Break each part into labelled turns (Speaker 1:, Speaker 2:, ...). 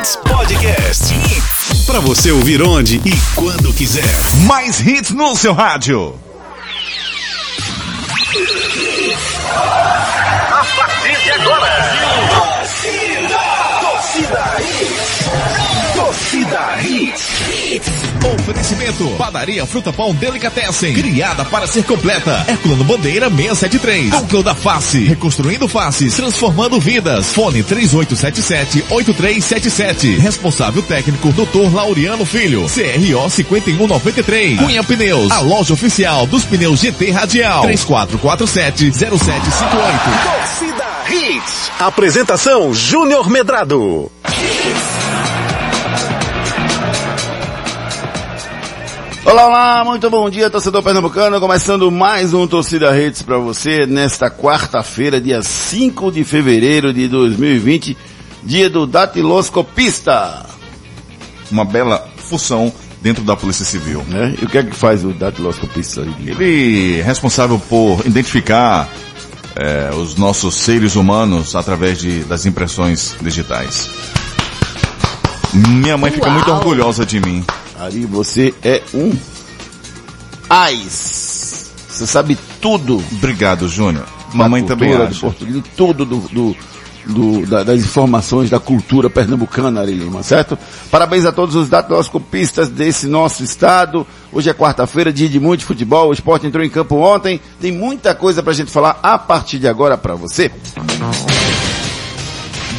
Speaker 1: Hits Podcast. Hits. Pra você ouvir onde e quando quiser.
Speaker 2: Mais hits no seu rádio.
Speaker 3: A partir de agora.
Speaker 1: Torcida Hits. Torcida Hits.
Speaker 2: Oferecimento. Padaria Fruta Pão Delicatessen. Criada para ser completa. Herculano Bandeira 673. Núcleo da Face. Reconstruindo faces. Transformando vidas. Fone 3877-8377. Responsável técnico Dr. Laureano Filho. CRO 5193. Cunha Pneus. A loja oficial dos pneus GT Radial. 3447-0758.
Speaker 1: Torcida Hits. Apresentação Júnior Medrado.
Speaker 4: Olá, olá, muito bom dia, torcedor pernambucano. Começando mais um Torcida Redes para você nesta quarta-feira, dia 5 de fevereiro de 2020, dia do datiloscopista.
Speaker 2: Uma bela função dentro da Polícia Civil.
Speaker 4: Né? E o que é que faz o datiloscopista?
Speaker 2: Ele é responsável por identificar é, os nossos seres humanos através de, das impressões digitais. Minha mãe fica
Speaker 5: Uau.
Speaker 2: muito orgulhosa de mim.
Speaker 4: Ari, você é um AIS. Você sabe tudo.
Speaker 2: Obrigado, Júnior. Mamãe também
Speaker 4: cultura, do
Speaker 2: acha.
Speaker 4: português, tudo do, do- do- da- das informações da cultura pernambucana, Ari Lima, certo? Parabéns a todos os datiloscopistas desse nosso estado. Hoje é quarta-feira, dia de muito futebol. O esporte entrou em campo ontem. Tem muita coisa pra gente falar a partir de agora pra você.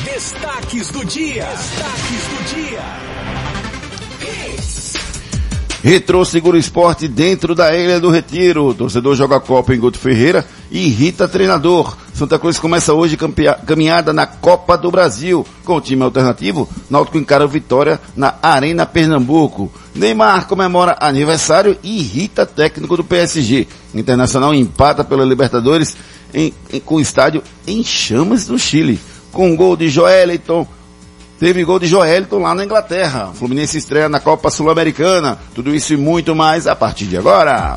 Speaker 1: Destaques do dia. Destaques do dia.
Speaker 4: Retrô segura o esporte dentro da Ilha do Retiro. Torcedor joga Copa em Guto Ferreira e irrita treinador. Santa Cruz começa hoje caminhada na Copa do Brasil. Com o time alternativo, Náutico encara Vitória na Arena Pernambuco. Neymar comemora aniversário e irrita técnico do PSG. Internacional empata pela Libertadores em- em- com o estádio em chamas no Chile. Com gol de Joeliton, Teve gol de Joelton lá na Inglaterra. Fluminense estreia na Copa Sul-Americana. Tudo isso e muito mais a partir de agora.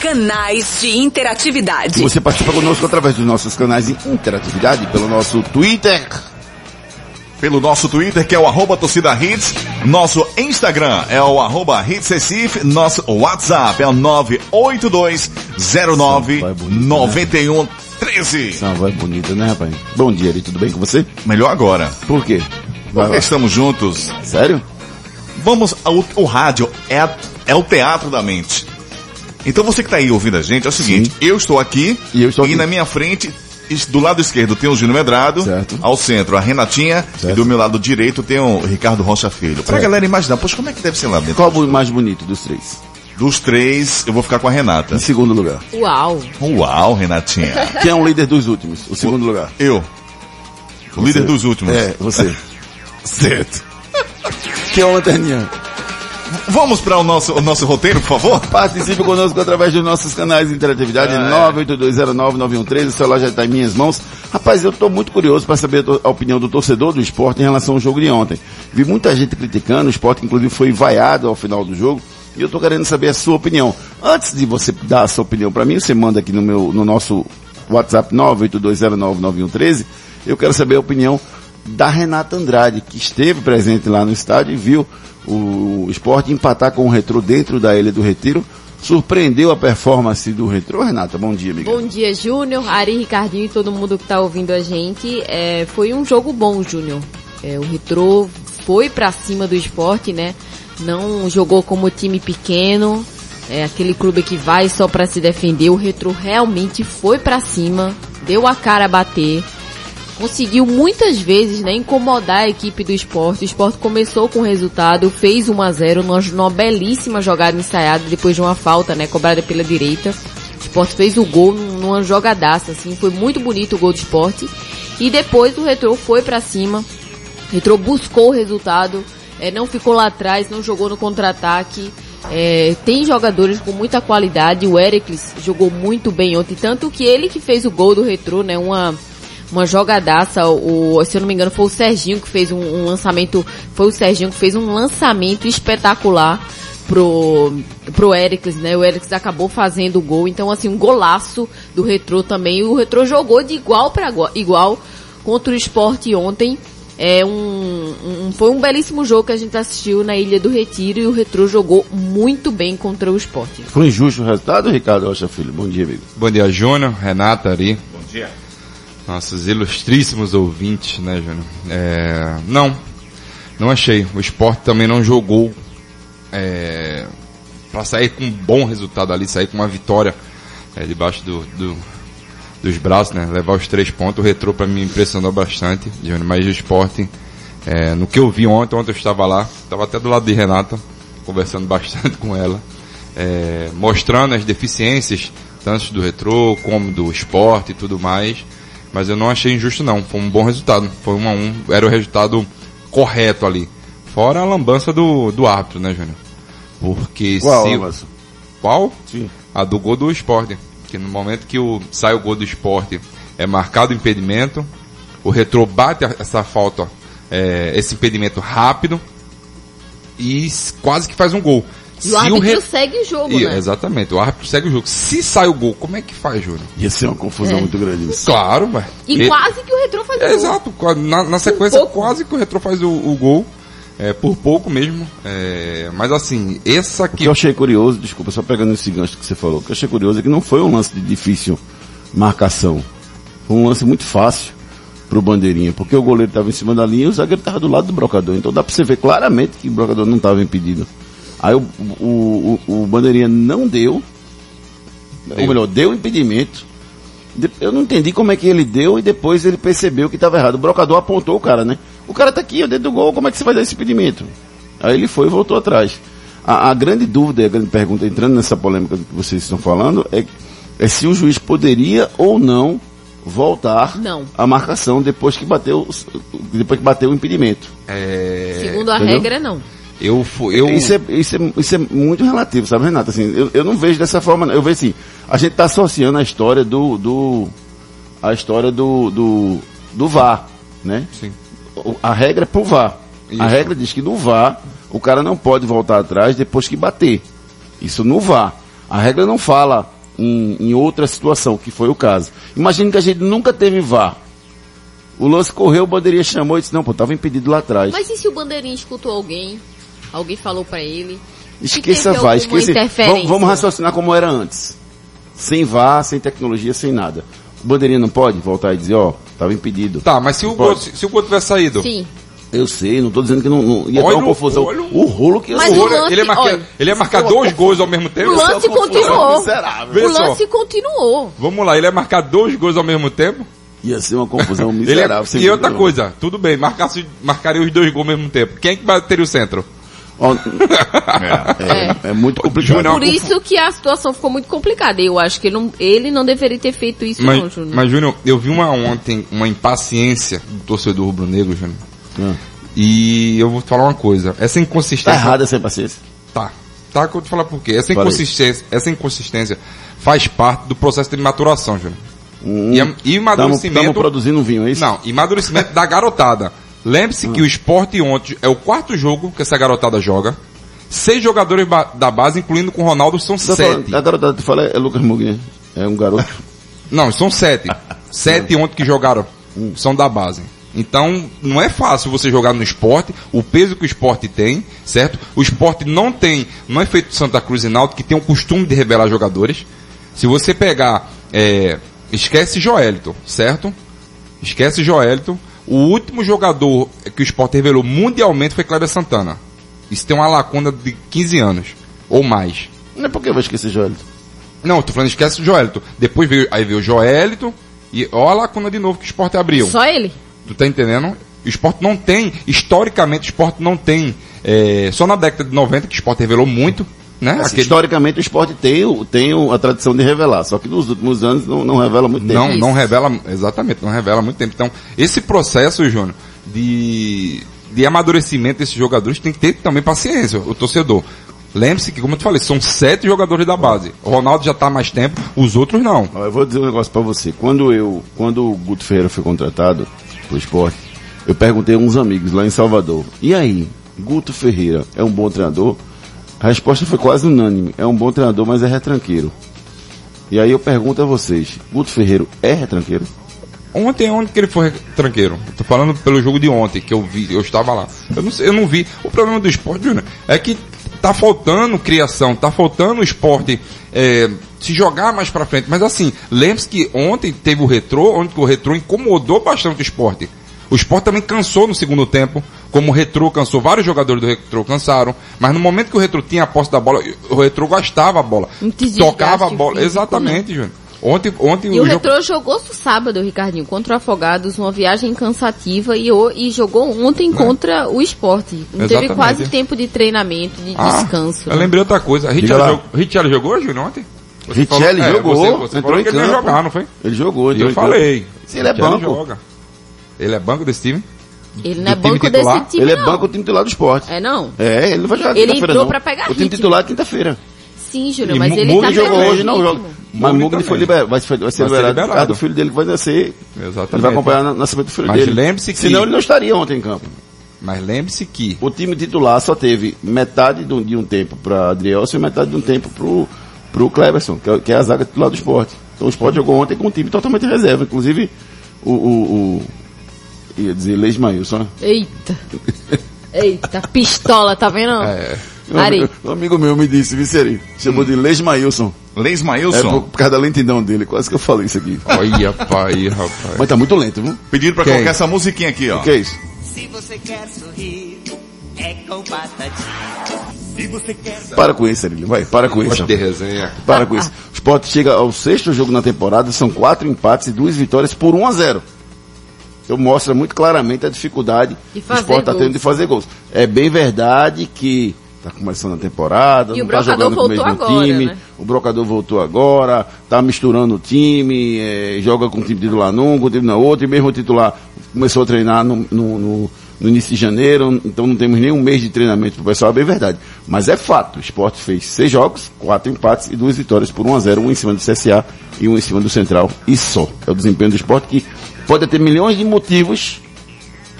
Speaker 5: Canais de interatividade.
Speaker 4: Você participa conosco através dos nossos canais de interatividade, pelo nosso Twitter.
Speaker 2: Pelo nosso Twitter, que é o arroba torcida hits. Nosso Instagram é o arroba hits Recife. Nosso WhatsApp é o 982099113.
Speaker 4: Essa voz bonita, né, rapaz? Bom dia, Ari. Tudo bem com você?
Speaker 2: Melhor agora.
Speaker 4: Por quê? Vai
Speaker 2: Porque
Speaker 4: lá.
Speaker 2: estamos juntos.
Speaker 4: Sério?
Speaker 2: Vamos ao o rádio é, a- é o teatro da mente. Então você que está aí ouvindo a gente é o seguinte, eu estou aqui
Speaker 4: E eu estou aqui.
Speaker 2: na minha frente do lado esquerdo tem o Júnior Medrado,
Speaker 4: Certo.
Speaker 2: ao centro a Renatinha
Speaker 4: Certo.
Speaker 2: e do meu lado direito tem o Ricardo Rocha Filho. Pra
Speaker 4: Certo.
Speaker 2: galera imaginar, poxa, como é que deve ser lá dentro?
Speaker 4: Qual o mais bonito dos três?
Speaker 2: Dos três, eu vou ficar com a Renata.
Speaker 4: Em segundo lugar.
Speaker 5: Uau.
Speaker 2: Uau, Renatinha.
Speaker 4: Quem é o líder dos últimos? O segundo lugar.
Speaker 2: eu. O líder dos últimos.
Speaker 4: É, você.
Speaker 2: Certo.
Speaker 4: Quem é o lanterninha?
Speaker 2: Vamos para o nosso, o nosso roteiro, por favor?
Speaker 4: Participe conosco através dos nossos canais de interatividade,
Speaker 2: É.
Speaker 4: 982099113, o celular já está em minhas mãos. Rapaz, eu estou muito curioso para saber a opinião do torcedor do esporte em relação ao jogo de ontem. Vi muita gente criticando, o esporte inclusive foi vaiado ao final do jogo, e eu estou querendo saber a sua opinião. Antes de você dar a sua opinião para mim, você manda aqui no, meu, no nosso WhatsApp 982099113, eu quero saber a opinião da Renata Andrade, que esteve presente lá no estádio e viu o esporte empatar com o Retrô dentro da Ilha do Retiro. Surpreendeu a performance do Retrô, Renata? Bom dia, amiga.
Speaker 5: Bom dia, Júnior, Ari, Ricardinho e todo mundo que tá ouvindo a gente. É, foi um jogo bom, Júnior. É, o Retrô foi pra cima do esporte, né? Não jogou como time pequeno, é aquele clube que vai só pra se defender. O Retrô realmente foi pra cima, deu a cara a bater. Conseguiu muitas vezes né, incomodar a equipe do esporte. O esporte começou com o resultado, fez 1 a 0 numa, belíssima jogada ensaiada depois de uma falta né, cobrada pela direita. O esporte fez o gol num- numa jogadaça, assim, foi muito bonito o gol do esporte. E depois o Retrô foi pra cima. O Retrô buscou o resultado, eh, não ficou lá atrás, não jogou no contra-ataque. Eh, tem jogadores com muita qualidade. O Ericles jogou muito bem ontem, tanto que ele que fez o gol do Retrô, né? Uma uma jogadaça, o, se eu não me engano foi o Serginho que fez um, um lançamento, foi o Serginho que fez um lançamento espetacular pro, pro Ericles, né? O Ericles acabou fazendo o gol, então assim, um golaço do Retrô também. O Retrô jogou de igual para igual contra o esporte ontem. É um, um- foi um belíssimo jogo que a gente assistiu na Ilha do Retiro e o Retrô jogou muito bem contra o esporte.
Speaker 4: Foi injusto o resultado, Ricardo Rocha Filho? Bom dia, amigo.
Speaker 6: Bom dia, Júnior, Renata Ari. Bom dia. Nossos ilustríssimos ouvintes, né, Júnior? É, não, não achei. O esporte também não jogou é, para sair com um bom resultado ali, sair com uma vitória é, debaixo do, do- dos braços, né? Levar os três pontos. O retrô para mim impressionou bastante, mas o esporte, é, no que eu vi ontem, ontem eu estava lá, estava até do lado de Renata, conversando bastante com ela, é, mostrando as deficiências, tanto do retrô como do esporte e tudo mais. Mas eu não achei injusto não, foi um bom resultado. Foi um a um, era o resultado correto ali. Fora a lambança do, do árbitro, né, Júnior? Porque
Speaker 4: Qual,
Speaker 6: se.
Speaker 4: Emerson?
Speaker 6: Qual?
Speaker 4: Sim.
Speaker 6: A do gol do esporte. Que no momento que o, sai o gol do esporte é marcado o impedimento, o retrô bate essa falta, é, esse impedimento rápido e quase que faz um gol.
Speaker 5: E o árbitro segue o jogo,
Speaker 6: E-
Speaker 5: né?
Speaker 6: Exatamente, o árbitro segue o jogo. Se sai o gol, como é que faz, Júnior?
Speaker 4: Ia ser uma confusão
Speaker 5: É.
Speaker 4: muito grande isso.
Speaker 6: Claro, mas.
Speaker 5: E quase que o Retrô faz o
Speaker 6: É,
Speaker 5: gol.
Speaker 6: exato, na, na sequência
Speaker 5: pouco.
Speaker 6: quase que o retrô faz o, o gol. É, por pouco mesmo. É, mas assim, essa
Speaker 4: O que
Speaker 6: aqui.
Speaker 4: eu achei curioso, desculpa, só pegando esse gancho que você falou, o que eu achei curioso é que não foi um lance de difícil marcação. Foi um lance muito fácil pro bandeirinha, porque o goleiro estava em cima da linha e o zagueiro estava do lado do brocador. Então dá para você ver claramente que o brocador não estava impedido. Aí o, o, o, o bandeirinha não deu, ou melhor, deu impedimento. Eu não entendi como é que ele deu e depois ele percebeu que estava errado. O brocador apontou o cara, né? O cara tá aqui, ó, dentro do gol, como é que você vai dar esse impedimento? Aí ele foi e voltou atrás. A, a grande dúvida, e a grande pergunta, entrando nessa polêmica que vocês estão falando, é, é se o juiz poderia ou não voltar
Speaker 5: Não.
Speaker 4: a marcação depois que bateu, depois que bateu o impedimento.
Speaker 6: É,
Speaker 5: Segundo a
Speaker 4: entendeu?
Speaker 5: regra, não.
Speaker 6: eu, fu- eu,
Speaker 4: Isso, é, isso, é, isso é muito relativo, sabe, Renato? Assim, eu, eu não vejo dessa forma. não. Eu vejo assim, a gente está associando a história do. do a história do, do, do VAR, né?
Speaker 6: Sim.
Speaker 4: A regra é pro VAR.
Speaker 6: Isso.
Speaker 4: A regra diz que no VAR o cara não pode voltar atrás depois que bater. Isso no VAR. A regra não fala em, em outra situação, que foi o caso. Imagine que a gente nunca teve VAR. O lance correu, o bandeirinha chamou e disse, não, pô, tava impedido lá atrás.
Speaker 5: Mas e se o bandeirinha escutou alguém? Alguém falou pra ele?
Speaker 4: Esqueça VAR, esqueça. Vamos, vamos raciocinar como era antes. Sem VAR, sem tecnologia, sem nada. O bandeirinha não pode voltar e dizer, ó, tava impedido.
Speaker 6: Tá, mas se o, gol, se, se o gol tivesse saído.
Speaker 5: Sim.
Speaker 4: Eu sei, não tô dizendo que não, não ia
Speaker 6: Olha
Speaker 4: dar uma
Speaker 6: o-
Speaker 4: confusão.
Speaker 6: olha
Speaker 4: O rolo que
Speaker 5: Mas
Speaker 6: O
Speaker 4: ser.
Speaker 5: o
Speaker 6: gol,
Speaker 5: lance-
Speaker 6: ele, ia marcar,
Speaker 5: olha,
Speaker 6: ele ia marcar dois gols ao mesmo tempo?
Speaker 5: O lance
Speaker 4: confusão
Speaker 5: continuou. o lance continuou.
Speaker 6: Vamos lá, ele ia marcar dois gols ao mesmo tempo?
Speaker 4: Ia ser uma confusão
Speaker 6: Ele
Speaker 4: miserável. sem
Speaker 6: e outra
Speaker 4: dúvida
Speaker 6: coisa, tudo bem, marcasse, marcaria os dois gols ao mesmo tempo. Quem é que bateria o centro?
Speaker 4: Ó, é, é muito complicado.
Speaker 6: Júnior,
Speaker 5: Por isso que a situação ficou muito complicada. Eu acho que ele não, ele não deveria ter feito isso, não,
Speaker 6: Mas,
Speaker 5: Júnior.
Speaker 6: mas, Júnior, eu vi uma ontem, uma impaciência do torcedor rubro-negro, Júnior.
Speaker 4: Ah.
Speaker 6: E eu vou te falar uma coisa. Essa
Speaker 4: Tá
Speaker 6: inconsistência.
Speaker 4: errada essa paciência.
Speaker 6: Tá. Tá, que eu vou te falar por quê. Essa inconsistência, essa inconsistência faz parte do processo de maturação, Júnior.
Speaker 4: Hum,
Speaker 6: E, e amadurecimento.
Speaker 4: Estamos produzindo um vinho, é isso?
Speaker 6: Não, e amadurecimento da garotada. Lembre-se que o esporte ontem é o quarto jogo que essa garotada joga. Seis jogadores ba- da base, incluindo com o Ronaldo, são
Speaker 4: Você
Speaker 6: sete.
Speaker 4: falando- a garota que fala é Lucas Mugner. É um garoto.
Speaker 6: Não, são sete. sete ontem que jogaram são da base. Então, não é fácil você jogar no esporte, o peso que o esporte tem, certo? O esporte não tem, não é feito Santa Cruz e Náutico, que tem o costume de revelar jogadores. Se você pegar, é, esquece Joelito, certo? Esquece Joelito. O último jogador que o esporte revelou mundialmente foi Cléber Santana. Isso tem uma lacuna de 15 anos, ou mais.
Speaker 4: Não é porque eu vou esquecer Joelito.
Speaker 6: Não, eu tô falando, esquece o Joelito. Depois veio, aí veio o Joelito, e ó a lacuna de novo que o esporte abriu.
Speaker 5: Só ele?
Speaker 6: Tu tá entendendo? O esporte não tem, historicamente, o esporte não tem, é, só na década de 90 que o esporte revelou muito, né?
Speaker 4: Assim,
Speaker 6: Aquele-
Speaker 4: Historicamente o esporte tem, o- tem a tradição de revelar, só que nos últimos anos não, não revela muito tempo.
Speaker 6: não, não revela, exatamente, não revela muito tempo. Então, esse processo, Júnior, de, de amadurecimento desses jogadores tem que ter também paciência, o torcedor. Lembre-se que, como eu te falei, são sete jogadores da base. O Ronaldo já tá há mais tempo, os outros não.
Speaker 4: Eu vou dizer um negócio pra você. Quando eu, quando o Guto Ferreira foi contratado pro esporte, eu perguntei a uns amigos lá em Salvador. E aí, Guto Ferreira é um bom treinador? A resposta foi quase unânime. É um bom treinador, mas é retranqueiro. E aí eu pergunto a vocês, Guto Ferreira é retranqueiro?
Speaker 6: Ontem, onde que ele foi tranqueiro? Tô falando pelo jogo de ontem, que eu vi, eu estava lá. Eu não, eu não vi. O problema do esporte, Júnior, é que tá faltando criação, tá faltando o esporte é, se jogar mais pra frente. Mas assim, lembre-se que ontem teve o retrô, onde o retrô incomodou bastante o esporte. O esporte também cansou no segundo tempo, como o retrô cansou, vários jogadores do retrô cansaram, mas no momento que o retrô tinha a posse da bola, o retrô gastava a bola, tocava a bola.
Speaker 5: físico,
Speaker 6: Exatamente, Júnior. Ontem, ontem
Speaker 5: E o
Speaker 6: jogo-
Speaker 5: Retrô jogou no sábado, Ricardinho, contra o Afogados, uma viagem cansativa e, o- e jogou ontem contra o esporte. Não teve
Speaker 6: Exatamente.
Speaker 5: quase tempo de treinamento, de
Speaker 6: Ah,
Speaker 5: descanso.
Speaker 6: Eu
Speaker 5: né?
Speaker 6: lembrei outra coisa. Richard, jogou, jogou, Júnior, ontem?
Speaker 4: Richelli
Speaker 6: falou- é,
Speaker 4: jogou,
Speaker 6: Você, você
Speaker 4: entrou
Speaker 6: falou
Speaker 4: em
Speaker 6: que ele ia
Speaker 4: campo.
Speaker 6: jogar, não foi?
Speaker 4: Ele jogou,
Speaker 6: E
Speaker 4: entrou
Speaker 6: eu
Speaker 4: em campo.
Speaker 6: falei.
Speaker 4: Sim, ele é
Speaker 6: Richelli
Speaker 4: banco.
Speaker 6: joga. Ele é banco desse time?
Speaker 5: Ele não é banco
Speaker 6: titular?
Speaker 5: desse time,
Speaker 4: Ele é
Speaker 5: não.
Speaker 4: banco do time titular do esporte.
Speaker 5: É não?
Speaker 4: É, ele não vai jogar
Speaker 5: Ele entrou
Speaker 4: não.
Speaker 5: pra pegar
Speaker 4: O time
Speaker 5: ritmo.
Speaker 4: titular é quinta-feira.
Speaker 5: Sim, Júnior,
Speaker 6: E
Speaker 5: mas ele
Speaker 6: Mugni
Speaker 5: tá
Speaker 4: Ele jogou hoje, não joga. Mas
Speaker 6: Mugni
Speaker 4: foi liberado, vai, ser
Speaker 6: Vai ser
Speaker 4: liberado, por
Speaker 6: liberado.
Speaker 4: causa do filho dele que vai nascer.
Speaker 6: Exatamente.
Speaker 4: Ele vai acompanhar o nascimento do filho
Speaker 6: Mas
Speaker 4: dele.
Speaker 6: lembre-se que-
Speaker 4: Senão ele não estaria ontem em campo.
Speaker 6: Mas lembre-se que
Speaker 4: O time titular só teve metade de um, de um tempo para Adrielson e metade de um tempo pro, pro Cleberson, que é, que é a zaga titular do esporte. Então o esporte jogou ontem com um time totalmente reserva. Inclusive, o. o, o ia dizer Leismailson, né?
Speaker 5: Eita. Eita, pistola, tá vendo?
Speaker 6: É.
Speaker 4: Um
Speaker 5: Ari.
Speaker 4: amigo, um amigo meu me disse, Viceri, chamou de Leismailson.
Speaker 2: Leis
Speaker 4: É
Speaker 2: Mailson.
Speaker 4: por, por causa da lentidão dele, quase que eu falei isso aqui.
Speaker 6: Olha, pai, rapaz.
Speaker 4: Mas tá muito lento, viu?
Speaker 2: Pediram pra
Speaker 6: Quem?
Speaker 2: colocar essa musiquinha aqui, ó.
Speaker 4: O que é isso?
Speaker 7: Se você quer sorrir, é com batatinha. Se você quer
Speaker 4: Para com isso, Arilho. Vai, para com isso.
Speaker 6: De resenha.
Speaker 4: Para com isso. O Sport chega ao sexto jogo na temporada, são quatro empates e duas vitórias por 1 a 0 Então mostra muito claramente a dificuldade
Speaker 5: De
Speaker 4: que o
Speaker 5: fazer
Speaker 4: Sport está tendo de fazer gols. É bem verdade que está começando a temporada,
Speaker 5: E
Speaker 4: não
Speaker 5: o
Speaker 4: está jogando com o mesmo
Speaker 5: agora,
Speaker 4: time,
Speaker 5: né?
Speaker 4: o Brocador voltou agora, está misturando o time, é, joga com o time titular num, com o time na outra, e mesmo o titular começou a treinar no, no- no- no início de janeiro, então não temos nem um mês de treinamento pro pessoal, é bem verdade. Mas é fato, o Sport fez seis jogos, quatro empates e duas vitórias por 1 a 0 um em cima do CSA e um em cima do Central, e só. É o desempenho do Sport que pode ter milhões de motivos,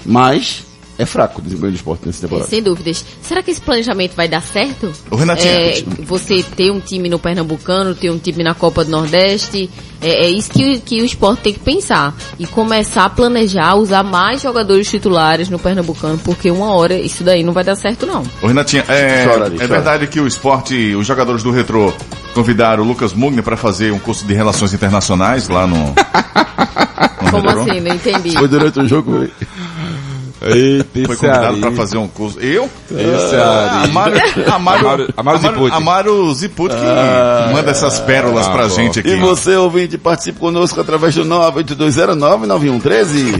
Speaker 4: mas é fraco o desempenho do Sport nessa
Speaker 5: É,
Speaker 4: temporada.
Speaker 5: sem dúvidas. Será que esse planejamento vai dar certo?
Speaker 2: Ô, Renatinho.
Speaker 5: É, você ter um time no Pernambucano, ter um time na Copa do Nordeste, é, é isso que, que o esporte tem que pensar. E começar a planejar, usar mais jogadores titulares no Pernambucano, porque uma hora isso daí não vai dar certo não.
Speaker 2: Ô, Renatinha, é,
Speaker 4: Chora,
Speaker 2: é
Speaker 4: chora.
Speaker 2: verdade que o esporte, os jogadores do Retrô convidaram o Lucas Mugni para fazer um curso de relações internacionais lá no.
Speaker 5: Como assim? Não entendi.
Speaker 4: Foi durante o jogo, foi?
Speaker 6: Eita,
Speaker 2: Foi convidado para fazer um curso. Eu?
Speaker 6: Esse
Speaker 2: Ah,
Speaker 6: Ari.
Speaker 2: Amaro, Amaro,
Speaker 6: Amaro- Amaro Ziput.
Speaker 2: Amaro Ziput que manda essas pérolas
Speaker 6: ah,
Speaker 2: pra
Speaker 6: bom.
Speaker 2: gente aqui.
Speaker 4: E você, ouvinte, participe conosco através do 98209-9113.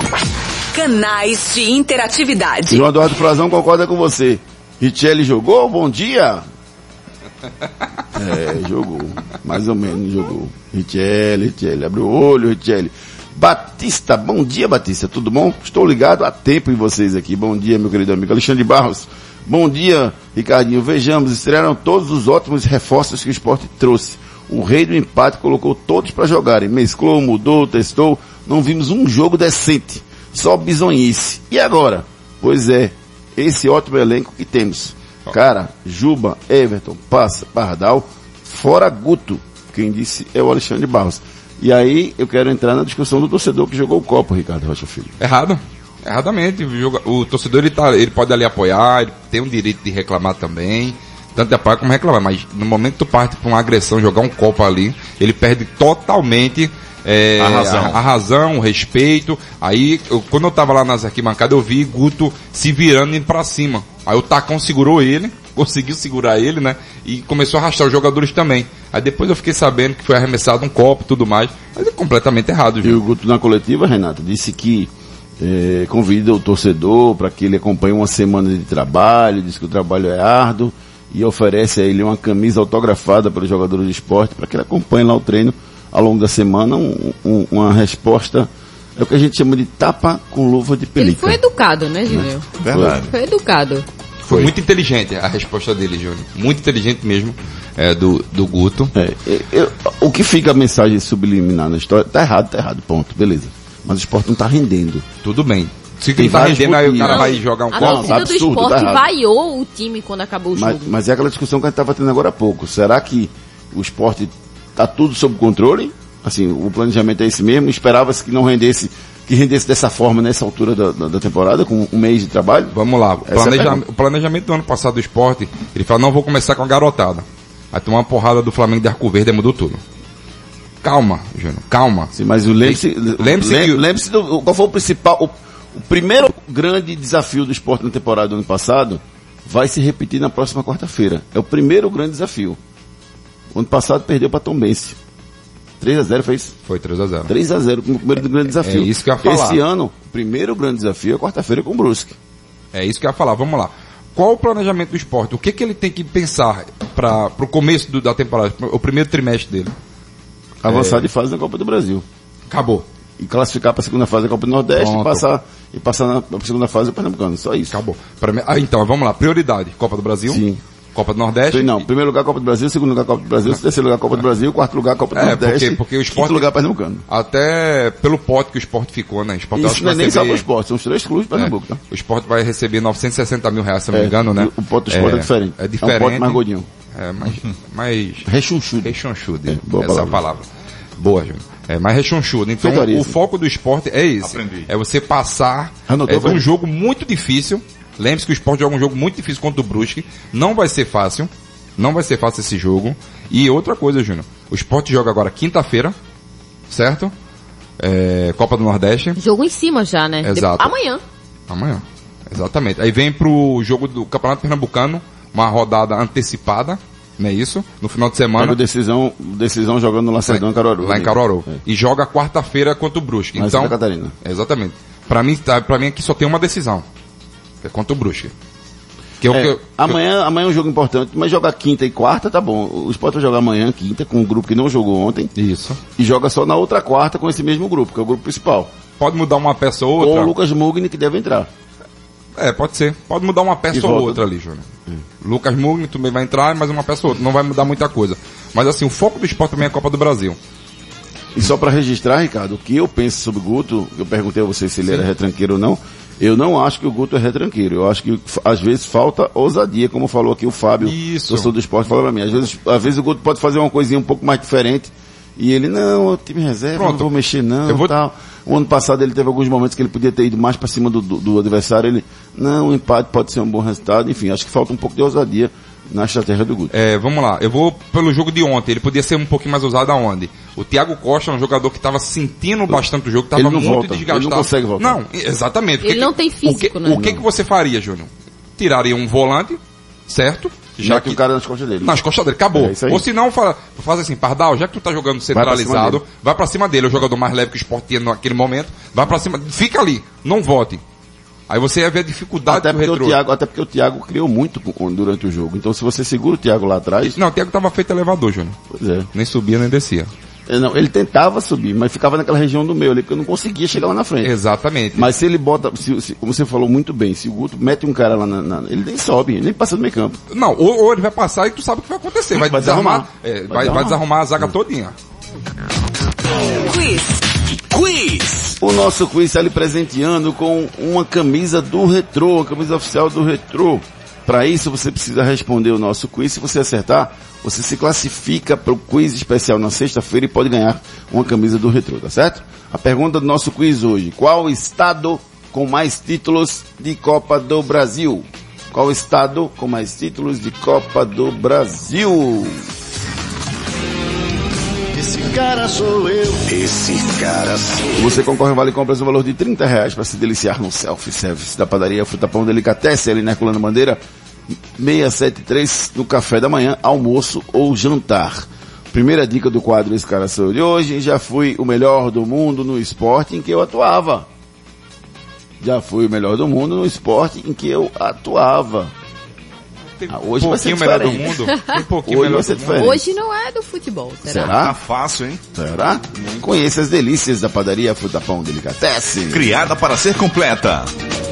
Speaker 8: Canais de interatividade.
Speaker 4: João Eduardo Frazão concorda com você. Richelli jogou? Bom dia. É, jogou. Mais ou menos jogou. Richelli, Richelli. Abriu o olho, Richelli. Batista, bom dia, Batista. Tudo bom? Estou ligado há tempo em vocês aqui. Bom dia, meu querido amigo Alexandre Barros. Bom dia, Ricardinho. Vejamos, estrearam todos os ótimos reforços que o esporte trouxe. O rei do empate colocou todos para jogarem. Mesclou, mudou, testou. Não vimos um jogo decente. Só bizonhice. E agora? Pois é, esse ótimo elenco que temos. Cara, Juba, Everton, Passa, Pardal, fora Guto. Quem disse é o Alexandre Barros. E aí eu quero entrar na discussão do torcedor que jogou o copo, Ricardo Rocha Filho.
Speaker 6: Errado. Erradamente. O, torcedor ele, tá, ele pode ali apoiar, ele tem o direito de reclamar também. Tanto de apoiar como reclamar. Mas no momento que tu parte pra uma agressão, jogar um copo ali, ele perde totalmente é,
Speaker 2: A razão.
Speaker 6: A, a razão, o respeito. Aí, eu- quando eu tava lá nas arquibancadas, eu vi Guto se virando indo pra cima. Aí o Tacão segurou ele, conseguiu segurar ele, né? E começou a arrastar os jogadores também. Aí depois eu fiquei sabendo que foi arremessado um copo e tudo mais. Mas é completamente errado,
Speaker 4: E
Speaker 6: viu?
Speaker 4: o Guto na coletiva, Renato, disse que eh, convida o torcedor para que ele acompanhe uma semana de trabalho, diz que o trabalho é árduo e oferece a ele uma camisa autografada pelos jogadores de esporte para que ele acompanhe lá o treino ao longo da semana, um- um- uma resposta, é o que a gente chama de tapa com luva de
Speaker 5: Ele
Speaker 4: pelica.
Speaker 5: foi educado, né, Júnior?
Speaker 2: Verdade.
Speaker 5: Foi educado.
Speaker 6: Foi muito inteligente a resposta dele, Júnior. Muito inteligente mesmo, é, do, do Guto.
Speaker 4: É, eu- o que fica a mensagem subliminar na história, tá errado, tá errado, ponto, beleza. Mas o esporte não tá rendendo.
Speaker 6: Tudo bem. Se quem tá rendendo, aí o cara vai jogar um
Speaker 5: A
Speaker 4: Não,
Speaker 6: copo.
Speaker 5: torcida do
Speaker 4: absurdo, tá
Speaker 5: esporte
Speaker 4: errado.
Speaker 5: vaiou o time quando acabou o
Speaker 4: Mas,
Speaker 5: jogo.
Speaker 4: mas é aquela discussão que a gente estava tendo agora há pouco. Será que o esporte está tudo sob controle? Assim, o planejamento é esse mesmo. Esperava-se que não rendesse, que rendesse dessa forma nessa altura da, da, da temporada, com um mês de trabalho.
Speaker 6: Vamos lá. O,
Speaker 4: é
Speaker 6: planeja-
Speaker 4: pergunta.
Speaker 6: o planejamento do ano passado do esporte, ele fala, não vou começar com a garotada. Aí tomou uma porrada do Flamengo de Arco Verde e mudou tudo. Calma, Júnior, calma.
Speaker 4: Sim, mas o lembre-se,
Speaker 6: Lembre-se
Speaker 4: lem-
Speaker 6: que-
Speaker 4: lembre-se do, qual foi o principal, o, o primeiro grande desafio do esporte na temporada do ano passado vai se repetir na próxima quarta-feira. É o primeiro grande desafio. O ano passado perdeu para Tom Bense. 3 a 0 foi isso?
Speaker 6: Foi 3x0.
Speaker 4: 3 a 0 como o primeiro grande desafio.
Speaker 6: É isso que eu ia falar.
Speaker 4: Esse ano, o primeiro grande desafio é quarta-feira com o Brusque.
Speaker 6: É isso que eu ia falar, vamos lá. Qual o planejamento do esporte? O que, que ele tem que pensar para o começo do- da temporada, o primeiro trimestre dele? É.
Speaker 4: Avançar de fase na Copa do Brasil.
Speaker 6: Acabou.
Speaker 4: E classificar para a segunda fase da Copa do Nordeste
Speaker 6: Pronto.
Speaker 4: e passar, e passar na, segunda fase do Pernambucano. Só isso.
Speaker 6: Acabou. Mim- ah, então, vamos lá. Prioridade. Copa do Brasil.
Speaker 4: Sim.
Speaker 6: Copa do Nordeste.
Speaker 4: Não, primeiro lugar Copa do Brasil, segundo lugar Copa do Brasil, terceiro lugar Copa do Brasil, quarto lugar Copa do
Speaker 6: É,
Speaker 4: Nordeste,
Speaker 6: porque- porque o esporte-
Speaker 4: lugar Pernambucano.
Speaker 6: Até pelo pote que o esporte ficou, né? O esporte
Speaker 4: Isso não é nem só
Speaker 6: receber-
Speaker 4: para o esporte, são os três clubes de Pernambuco,
Speaker 6: É.
Speaker 4: tá?
Speaker 6: O esporte vai receber 960 mil reais, se não me
Speaker 4: É,
Speaker 6: engano, né?
Speaker 4: o pote do esporte é diferente.
Speaker 6: É
Speaker 4: É um
Speaker 6: diferente.
Speaker 4: pote mais gordinho.
Speaker 6: É, mais, mais
Speaker 4: Rechonchudo.
Speaker 6: rechonchudo.
Speaker 4: É, boa
Speaker 6: essa
Speaker 4: palavra.
Speaker 6: palavra. Boa, Júnior. É mais rechonchudo. Então,
Speaker 4: Feitoria,
Speaker 6: o
Speaker 4: sim.
Speaker 6: foco do esporte é esse.
Speaker 2: Aprendi.
Speaker 6: É você passar
Speaker 4: Anotou,
Speaker 6: é, um jogo muito difícil. Lembre-se que o esporte joga um jogo muito difícil contra o Brusque. Não vai ser fácil. Não vai ser fácil esse jogo. E outra coisa, Júnior. O esporte joga agora quinta-feira, certo? É, Copa do Nordeste.
Speaker 5: Jogo em cima já, né?
Speaker 6: Exato.
Speaker 5: De- Amanhã.
Speaker 6: Amanhã. Exatamente. Aí vem pro jogo do Campeonato Pernambucano, uma rodada antecipada, não é isso? No final de semana.
Speaker 4: Pega decisão, decisão jogando no Lacerdão em Caruaru.
Speaker 6: Lá em? Caruaru.
Speaker 4: É.
Speaker 6: E joga quarta-feira contra o Brusque.
Speaker 4: Em
Speaker 6: então,
Speaker 4: Santa Catarina.
Speaker 6: Exatamente. Pra mim, tá, pra mim aqui só tem uma decisão. É contra o Brusque. Que é o
Speaker 4: É,
Speaker 6: que
Speaker 4: amanhã, amanhã é um jogo importante, mas jogar quinta e quarta tá bom. O Sport vai jogar amanhã, quinta, com um grupo que não jogou ontem,
Speaker 6: Isso.
Speaker 4: e joga só na outra quarta com esse mesmo grupo, que é o grupo principal.
Speaker 6: Pode mudar uma peça ou outra.
Speaker 4: o Lucas Mugni que deve entrar.
Speaker 6: É, pode ser. Pode mudar uma peça ou outra ali, Júnior. Lucas Mugni também vai entrar, mas uma peça ou outra. Não vai mudar muita coisa. Mas assim, o foco do esporte também é a Copa do Brasil.
Speaker 4: E só para registrar, Ricardo, o que eu penso sobre o Guto, eu perguntei a você se ele era retranqueiro ou não, eu não acho que o Guto é retranqueiro. Eu acho que às vezes falta ousadia, como falou aqui o Fábio,
Speaker 6: Isso.
Speaker 4: torcedor do esporte, falou pra mim. Às vezes, às vezes o Guto pode fazer uma coisinha um pouco mais diferente e ele, não, o time reserva,
Speaker 6: Pronto.
Speaker 4: não vou mexer não,
Speaker 6: Eu vou-
Speaker 4: tal. O ano passado ele teve alguns momentos que ele podia ter ido mais para cima do, do, do adversário, ele, não, o empate pode ser um bom resultado, enfim, acho que falta um pouco de ousadia na estratégia do Guto.
Speaker 6: É, vamos lá. Eu vou pelo jogo de ontem. Ele podia ser um pouquinho mais usado aonde? O Thiago Costa é um jogador que estava sentindo bastante o jogo, estava muito
Speaker 4: volta,
Speaker 6: desgastado.
Speaker 4: ele não consegue voltar.
Speaker 6: Não, exatamente. O
Speaker 5: Ele
Speaker 6: que
Speaker 5: não tem físico,
Speaker 6: o que,
Speaker 5: né?
Speaker 6: O que, que você faria, Júnior? Tiraria um volante, certo? Já
Speaker 4: Já que
Speaker 6: que
Speaker 4: o cara nas costas dele.
Speaker 6: nas costas dele, acabou.
Speaker 4: É.
Speaker 6: Ou se não, fala, faz assim, Pardal, já que tu tá jogando
Speaker 4: cima
Speaker 6: centralizado,
Speaker 4: dele.
Speaker 6: vai pra cima dele, é o jogador mais leve que o Sport tinha naquele momento, vai pra cima, fica ali, não vote. Aí você ia ver a dificuldade
Speaker 4: Até
Speaker 6: do
Speaker 4: porque, o
Speaker 6: retrô.
Speaker 4: Thiago, até porque o Thiago criou muito durante o jogo. Então se você segura o Thiago lá atrás,
Speaker 6: Não, o Thiago tava feito elevador, Júnior.
Speaker 4: pois é.
Speaker 6: Nem subia, nem descia.
Speaker 4: É, Não, ele tentava subir, mas ficava naquela região do meio ali, porque eu não conseguia chegar lá na frente.
Speaker 6: Exatamente.
Speaker 4: Mas se ele bota, se- se- como você falou muito bem, se o Guto mete um cara lá na, na- ele nem sobe, ele nem passa do meio campo.
Speaker 6: Não, ou, ou ele vai passar e tu sabe o que vai acontecer. Vai,
Speaker 4: Vai
Speaker 6: desarmar,
Speaker 4: desarrumar.
Speaker 6: é,
Speaker 4: Vai
Speaker 6: vai, vai
Speaker 4: desarrumar.
Speaker 6: desarrumar a zaga todinha.
Speaker 8: Quiz.
Speaker 1: Quiz.
Speaker 4: O nosso quiz está lhe presenteando com uma camisa do Retrô, a camisa oficial do Retrô. Para isso você precisa responder o nosso quiz. Se você acertar, você se classifica para o quiz especial na sexta-feira e pode ganhar uma camisa do Retrô, tá certo? A pergunta do nosso quiz hoje: qual estado com mais títulos de Copa do Brasil? Qual estado com mais títulos de Copa do Brasil?
Speaker 3: Esse cara sou eu. Esse cara sou
Speaker 4: Você concorre ao Vale Compras no valor de 30 reais para se deliciar no self-service da padaria Fruta Pão Delicatessen ali na Herculano Bandeira 673 no café da manhã, almoço ou jantar. Primeira dica do quadro Esse Cara Sou Eu de hoje, já fui o melhor do mundo no esporte em que eu atuava. Já fui o melhor do mundo no esporte em que eu atuava. Ah, hoje
Speaker 6: um pouquinho melhor do mundo. Um pouquinho
Speaker 4: Hoje
Speaker 6: melhor do mundo.
Speaker 4: diferente.
Speaker 5: Hoje não é do futebol, será?
Speaker 4: Será?
Speaker 2: Tá fácil, hein?
Speaker 4: Será? Conheça as delícias da padaria Fruta Pão Delicatessen.
Speaker 1: Criada para ser completa.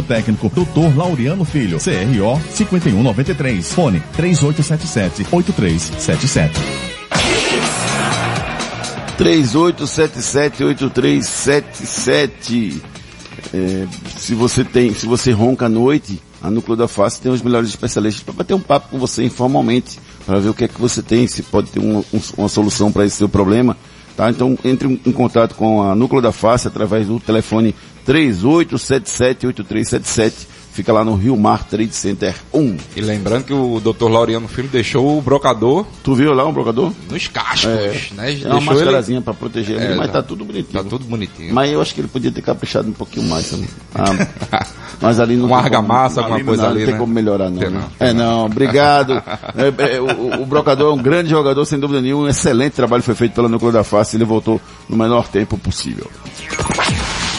Speaker 9: técnico, Dr. Laureano Filho, CRO 5193, fone 3877-8377.
Speaker 4: 3877-8377. É, se você tem, se você ronca à noite, a Núcleo da Face tem os melhores especialistas para bater um papo com você informalmente, para ver o que é que você tem, se pode ter uma, um, uma solução para esse seu problema. Tá? Então entre em contato com a Núcleo da Face através do telefone 3877-8377. Fica lá no Rio Mar Trade Center 1.
Speaker 6: E lembrando que o Dr. Laureano Filho deixou o brocador
Speaker 4: Tu viu lá um brocador?
Speaker 6: nos cascos,
Speaker 4: É,
Speaker 6: né?
Speaker 4: É uma
Speaker 6: Deixou
Speaker 4: mascarazinha para proteger ele,
Speaker 6: É,
Speaker 4: mas
Speaker 6: tá-
Speaker 4: tá tudo bonitinho.
Speaker 6: Tá tudo bonitinho.
Speaker 4: Mas eu acho que ele podia ter caprichado um pouquinho mais. Ah, mas ali não
Speaker 6: Uma
Speaker 4: como-
Speaker 6: argamassa, alguma coisa
Speaker 4: não,
Speaker 6: ali,
Speaker 4: Não tem
Speaker 6: né?
Speaker 4: como melhorar não.
Speaker 6: Tem
Speaker 4: né?
Speaker 6: não,
Speaker 4: É não, obrigado. É, é, o, o Brocador é um grande jogador, sem dúvida nenhuma. Um excelente trabalho foi feito pela Núcleo da Face. Ele voltou no menor tempo possível.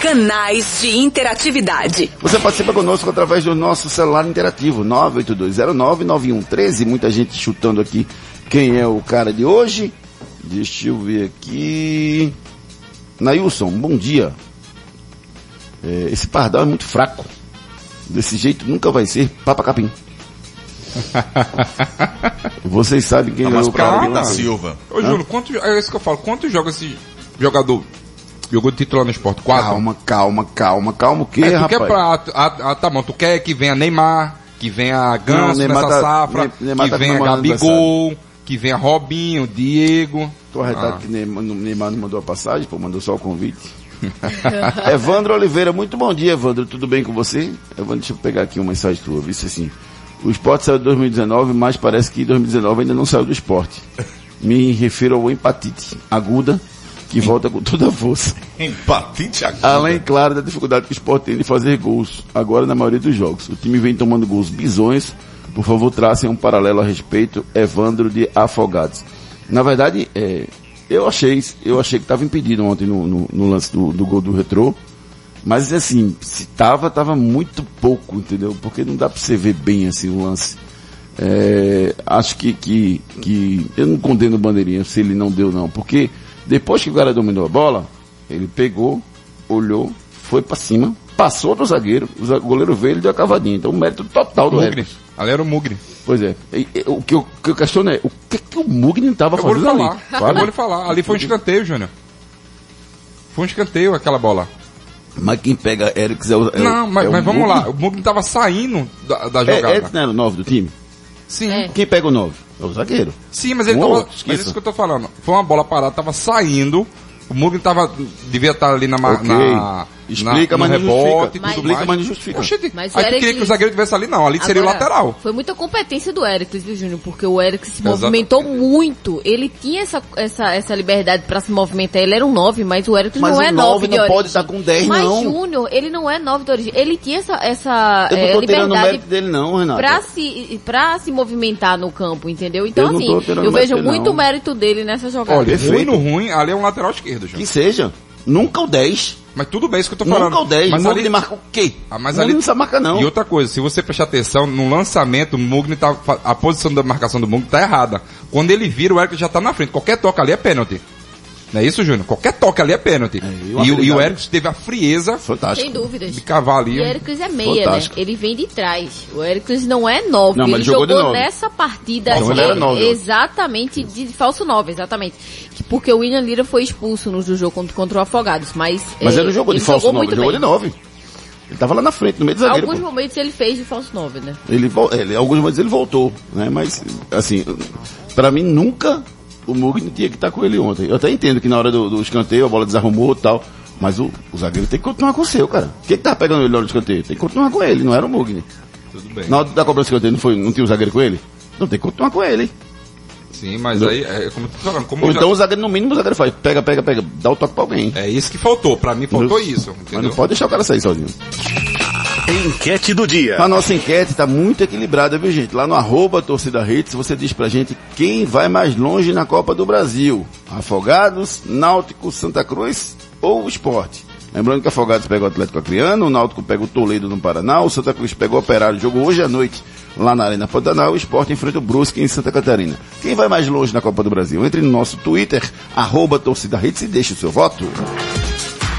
Speaker 8: Canais de interatividade.
Speaker 4: Você participa conosco através do nosso celular interativo, 982099113. Muita gente chutando aqui quem é o cara de hoje. Deixa eu ver aqui. Nailson, bom dia. É, esse pardal é muito fraco. Desse jeito nunca vai ser Papa Capim. Vocês sabem quem é o cara
Speaker 2: da. Silva.
Speaker 6: Ô, Júlio, quanto, é isso que eu falo. Quantos jogos esse jogador jogou de titular no esporte? Quatro?
Speaker 4: Calma, calma, calma, calma. O que,
Speaker 6: É, tu
Speaker 4: rapaz?
Speaker 6: quer pra, a, a, tá bom, tu quer que venha Neymar, que venha Ganso
Speaker 4: Neymar
Speaker 6: nessa
Speaker 4: tá-
Speaker 6: safra,
Speaker 4: Ne- Neymar
Speaker 6: que
Speaker 4: tá
Speaker 6: venha Gabigol, que venha Robinho, Diego.
Speaker 4: Tô arretado
Speaker 6: Ah.
Speaker 4: que Neymar, não- Neymar não mandou a passagem, pô, mandou só o convite. Evandro Oliveira, muito bom dia, Evandro. Tudo bem com você? Evandro, deixa eu pegar aqui uma mensagem tua. Vice assim. O esporte saiu de 2019, mas parece que 2019 ainda não saiu do esporte. Me refiro ao empatite aguda, que volta com toda a força.
Speaker 2: Empatite aguda.
Speaker 4: Além, claro, da dificuldade que o esporte tem de fazer gols, agora na maioria dos jogos. O time vem tomando gols bizonhos. Por favor, tracem um paralelo a respeito. Evandro de Afogados. Na verdade, é, eu achei, eu achei que estava impedido ontem no, no- no lance do, do gol do retrô. Mas assim, se tava, tava muito pouco, entendeu? Porque não dá pra você ver bem assim o lance. É, acho que, que, que eu não condeno o bandeirinha se ele não deu não, porque depois que o cara dominou a bola, ele pegou, olhou, foi pra cima, passou do zagueiro, o goleiro veio e deu a cavadinha. Então o mérito total do
Speaker 6: Mugni. Ali era o Mugni.
Speaker 4: Pois é. E- e- o, que eu, que eu questiono é, o que, que o Mugni estava
Speaker 6: Eu
Speaker 4: fazendo
Speaker 6: falar.
Speaker 4: ali?
Speaker 6: Eu
Speaker 4: Fala.
Speaker 6: vou lhe falar. Ali foi um escanteio, Júnior. Foi um escanteio aquela bola.
Speaker 4: Mas quem pega Erics é o. é
Speaker 6: não, mas,
Speaker 4: é o
Speaker 6: mas vamos
Speaker 4: Mugni.
Speaker 6: lá. O Mugni tava saindo da, da
Speaker 4: É,
Speaker 6: jogada.
Speaker 4: Erics não era o 9 do time?
Speaker 6: Sim.
Speaker 5: É.
Speaker 4: Quem pega o 9? É o zagueiro.
Speaker 6: Sim, mas ele
Speaker 4: Um
Speaker 6: tava. Mas
Speaker 4: esqueça.
Speaker 6: isso que eu tô falando. Foi uma bola parada, tava saindo. O Mugni tava. Devia estar ali na. ma-
Speaker 4: Ok.
Speaker 6: na
Speaker 4: Explica,
Speaker 6: na,
Speaker 4: mas
Speaker 6: rebote e
Speaker 5: Mas-
Speaker 4: Explica, mas não justifica.
Speaker 6: Oxente,
Speaker 5: Mas
Speaker 6: aí tu queria que o zagueiro tivesse ali, não. Ali seria o
Speaker 5: Agora,
Speaker 6: lateral.
Speaker 5: Foi muita competência do Ericles, viu, Júnior? Porque o Ericles se
Speaker 6: Exato.
Speaker 5: movimentou muito. Ele tinha essa, essa, essa liberdade pra se movimentar. Ele era um 9, mas o Ericles
Speaker 4: Mas
Speaker 5: não
Speaker 4: o
Speaker 5: é
Speaker 4: 9
Speaker 5: 9 de
Speaker 4: não
Speaker 5: origem.
Speaker 4: pode estar com 10
Speaker 5: Mas
Speaker 4: não.
Speaker 5: Júnior, ele não é 9 de origem. Ele tinha essa, essa
Speaker 4: Eu não
Speaker 5: é, liberdade
Speaker 4: mérito dele não, Renato.
Speaker 5: pra se, pra se movimentar no campo, entendeu? Então,
Speaker 4: Eu não
Speaker 5: assim, eu vejo
Speaker 4: dele,
Speaker 5: muito
Speaker 4: não.
Speaker 5: mérito dele nessa jogada.
Speaker 6: Olha, ruim
Speaker 4: Perfeito.
Speaker 6: no ruim, ali é um lateral esquerdo, Júnior.
Speaker 4: Que seja. Nunca o 10.
Speaker 6: Mas tudo bem, isso que eu tô falando.
Speaker 4: Nunca o 10.
Speaker 6: Mas
Speaker 4: Mugni
Speaker 6: ali,
Speaker 4: marca o quê?
Speaker 6: Ah, mas
Speaker 4: Mugni
Speaker 6: ali-
Speaker 4: não precisa marcar não.
Speaker 6: E outra coisa, se você prestar atenção, no lançamento, o Mugni tá, a posição da marcação do Mugni tá errada. Quando ele vira, o Eric já tá na frente. Qualquer toca ali é pênalti. Não é isso, Júnior? Qualquer toque ali é pênalti.
Speaker 4: e
Speaker 6: e,
Speaker 4: o
Speaker 6: e o teve a frieza
Speaker 4: Fantástico.
Speaker 5: Sem dúvidas.
Speaker 6: de cavar ali.
Speaker 5: E o Ericles é meia,
Speaker 4: Fantástico.
Speaker 5: né? Ele vem de trás. O Ericles não é nove.
Speaker 4: Não, mas
Speaker 5: ele
Speaker 4: ele jogou
Speaker 5: jogou,
Speaker 4: de nove.
Speaker 5: nessa partida
Speaker 4: Então ele era
Speaker 5: é,
Speaker 4: nove.
Speaker 5: exatamente de falso nove, exatamente. Que- Porque o William Lira foi expulso no jogo contra, contra o Afogados, mas
Speaker 4: Mas
Speaker 5: é,
Speaker 4: ele não jogou de
Speaker 5: ele
Speaker 4: falso
Speaker 5: jogou
Speaker 4: 9,
Speaker 5: muito
Speaker 4: ele jogou
Speaker 5: bem.
Speaker 4: de 9. Ele tava lá na frente, no meio do zagueiro.
Speaker 5: Alguns
Speaker 4: pô.
Speaker 5: momentos ele fez de falso nove, né?
Speaker 4: Ele, ele, alguns momentos ele voltou, né? Mas, assim, pra mim nunca o Mugni tinha que estar com ele ontem. Eu até entendo que na hora do, do escanteio a bola desarrumou e tal, mas o, o zagueiro tem que continuar com o seu, cara. Quem que tava pegando ele na hora do escanteio? Tem que continuar com ele, não era o Mugni.
Speaker 6: Tudo bem.
Speaker 4: Na hora da cobrança do escanteio não, foi, não tinha o zagueiro com ele? Não, tem que continuar com ele.
Speaker 6: Sim, mas aí, é como eu tô falando, como
Speaker 4: Ou
Speaker 6: já-
Speaker 4: então o zagueiro, no mínimo, o zagueiro faz, pega, pega, pega, dá o toque pra alguém.
Speaker 6: é isso que faltou. Pra mim faltou
Speaker 4: Mas-
Speaker 6: isso,
Speaker 4: Mas
Speaker 6: entendeu?
Speaker 4: não pode deixar o cara sair sozinho.
Speaker 1: Enquete do dia.
Speaker 4: A nossa enquete está muito equilibrada, viu gente? Lá no arroba torcida hits, você diz pra gente quem vai mais longe na Copa do Brasil. Afogados, Náutico, Santa Cruz ou o Esporte? Lembrando que Afogados pega o Atlético Acreano, o Náutico pega o Toledo no Paraná, o Santa Cruz pega o Operário, jogo hoje à noite lá na Arena Pantanal, o Esporte enfrenta o Brusque em Santa Catarina. Quem vai mais longe na Copa do Brasil? Entre no nosso Twitter, arroba torcida hits e deixe o seu voto.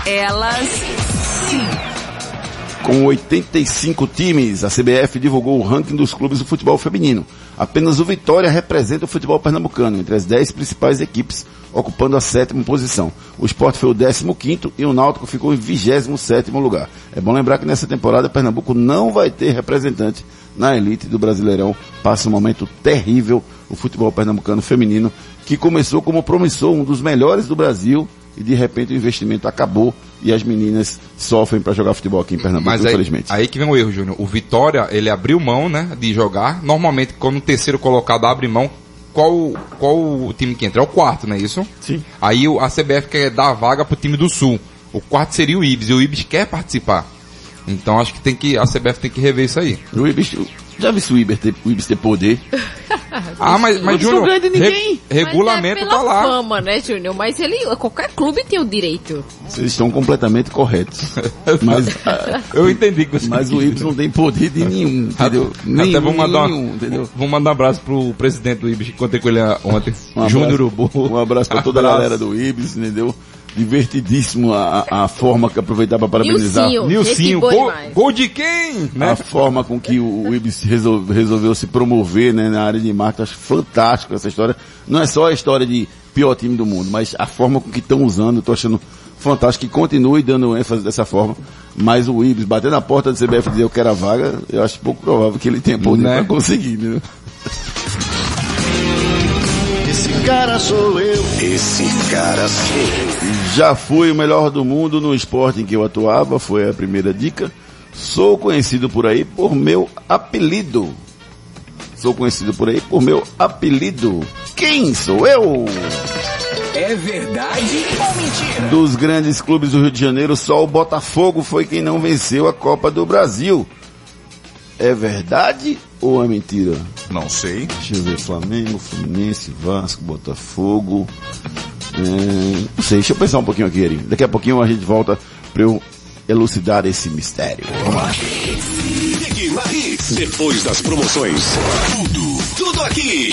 Speaker 8: Elas sim.
Speaker 4: Com 85 times, a CBF divulgou o ranking dos clubes do futebol feminino. Apenas o Vitória representa o futebol pernambucano, entre as 10 principais equipes, ocupando a sétima posição. O Sport foi o 15º e o Náutico ficou em 27º lugar. É bom lembrar que nessa temporada Pernambuco não vai ter representante na elite do Brasileirão. Passa um momento terrível o futebol pernambucano feminino, que começou como promissor, um dos melhores do Brasil, e de repente o investimento acabou e as meninas sofrem para jogar futebol aqui em Pernambuco,
Speaker 6: Mas aí,
Speaker 4: infelizmente.
Speaker 6: aí que vem o erro, Júnior. O Vitória, ele abriu mão, né, de jogar. Normalmente, quando o terceiro colocado abre mão, qual, qual o time que entra? É o quarto, não é isso?
Speaker 4: Sim.
Speaker 6: Aí a CBF quer dar a vaga pro time do Sul. O quarto seria o Ibis, e o Ibis quer participar. Então acho que tem que, a CBF tem que rever isso aí.
Speaker 4: O Ibis, já vi se o Ibis ter, o Ibis ter poder?
Speaker 6: Ah, mas, mas
Speaker 4: Não
Speaker 6: Júnior, re- regulamento
Speaker 5: mas é
Speaker 6: tá
Speaker 5: pela
Speaker 6: lá.
Speaker 5: fama, né, Júnior? Mas ele, qualquer clube tem o direito.
Speaker 4: Vocês estão completamente corretos. Mas,
Speaker 6: Eu entendi que você
Speaker 4: mas o Ibis não tem poder de nenhum, entendeu?
Speaker 6: Até vou mandar,
Speaker 4: nenhum, entendeu?
Speaker 6: vou mandar um abraço pro presidente do Ibis, que contei com ele ontem,
Speaker 4: Um
Speaker 6: Júnior Urubu.
Speaker 4: Um abraço para toda a galera do Ibis, entendeu? Divertidíssimo a, a, forma que aproveitar para parabenizar.
Speaker 5: Nilcinho.
Speaker 6: Gol, gol de quem? Né?
Speaker 4: A forma com que o, o Ibis resol- resolveu se promover né, na área de marketing, acho fantástico essa história. Não é só a história de pior time do mundo, mas a forma com que estão usando, eu tô achando fantástico que continue dando ênfase dessa forma. Mas o Ibis bater na porta do CBF e dizer eu quero a vaga, eu acho pouco provável que ele tenha poder
Speaker 6: Né?
Speaker 4: para conseguir, né?
Speaker 3: Esse cara sou eu. Esse cara sou eu.
Speaker 4: Já fui o melhor do mundo no esporte em que eu atuava, foi a primeira dica. Sou conhecido por aí por meu apelido. Sou conhecido por aí por meu apelido. Quem sou eu?
Speaker 10: É verdade ou mentira?
Speaker 4: Dos grandes clubes do Rio de Janeiro, só o Botafogo foi quem não venceu a Copa do Brasil. É verdade ou é mentira?
Speaker 2: Não sei.
Speaker 4: Deixa eu ver, Flamengo, Fluminense, Vasco, Botafogo. É, não sei, deixa eu pensar um pouquinho aqui, Eri. Daqui a pouquinho a gente volta para eu elucidar esse mistério. Vamos lá.
Speaker 1: Depois das promoções. Tudo, tudo aqui.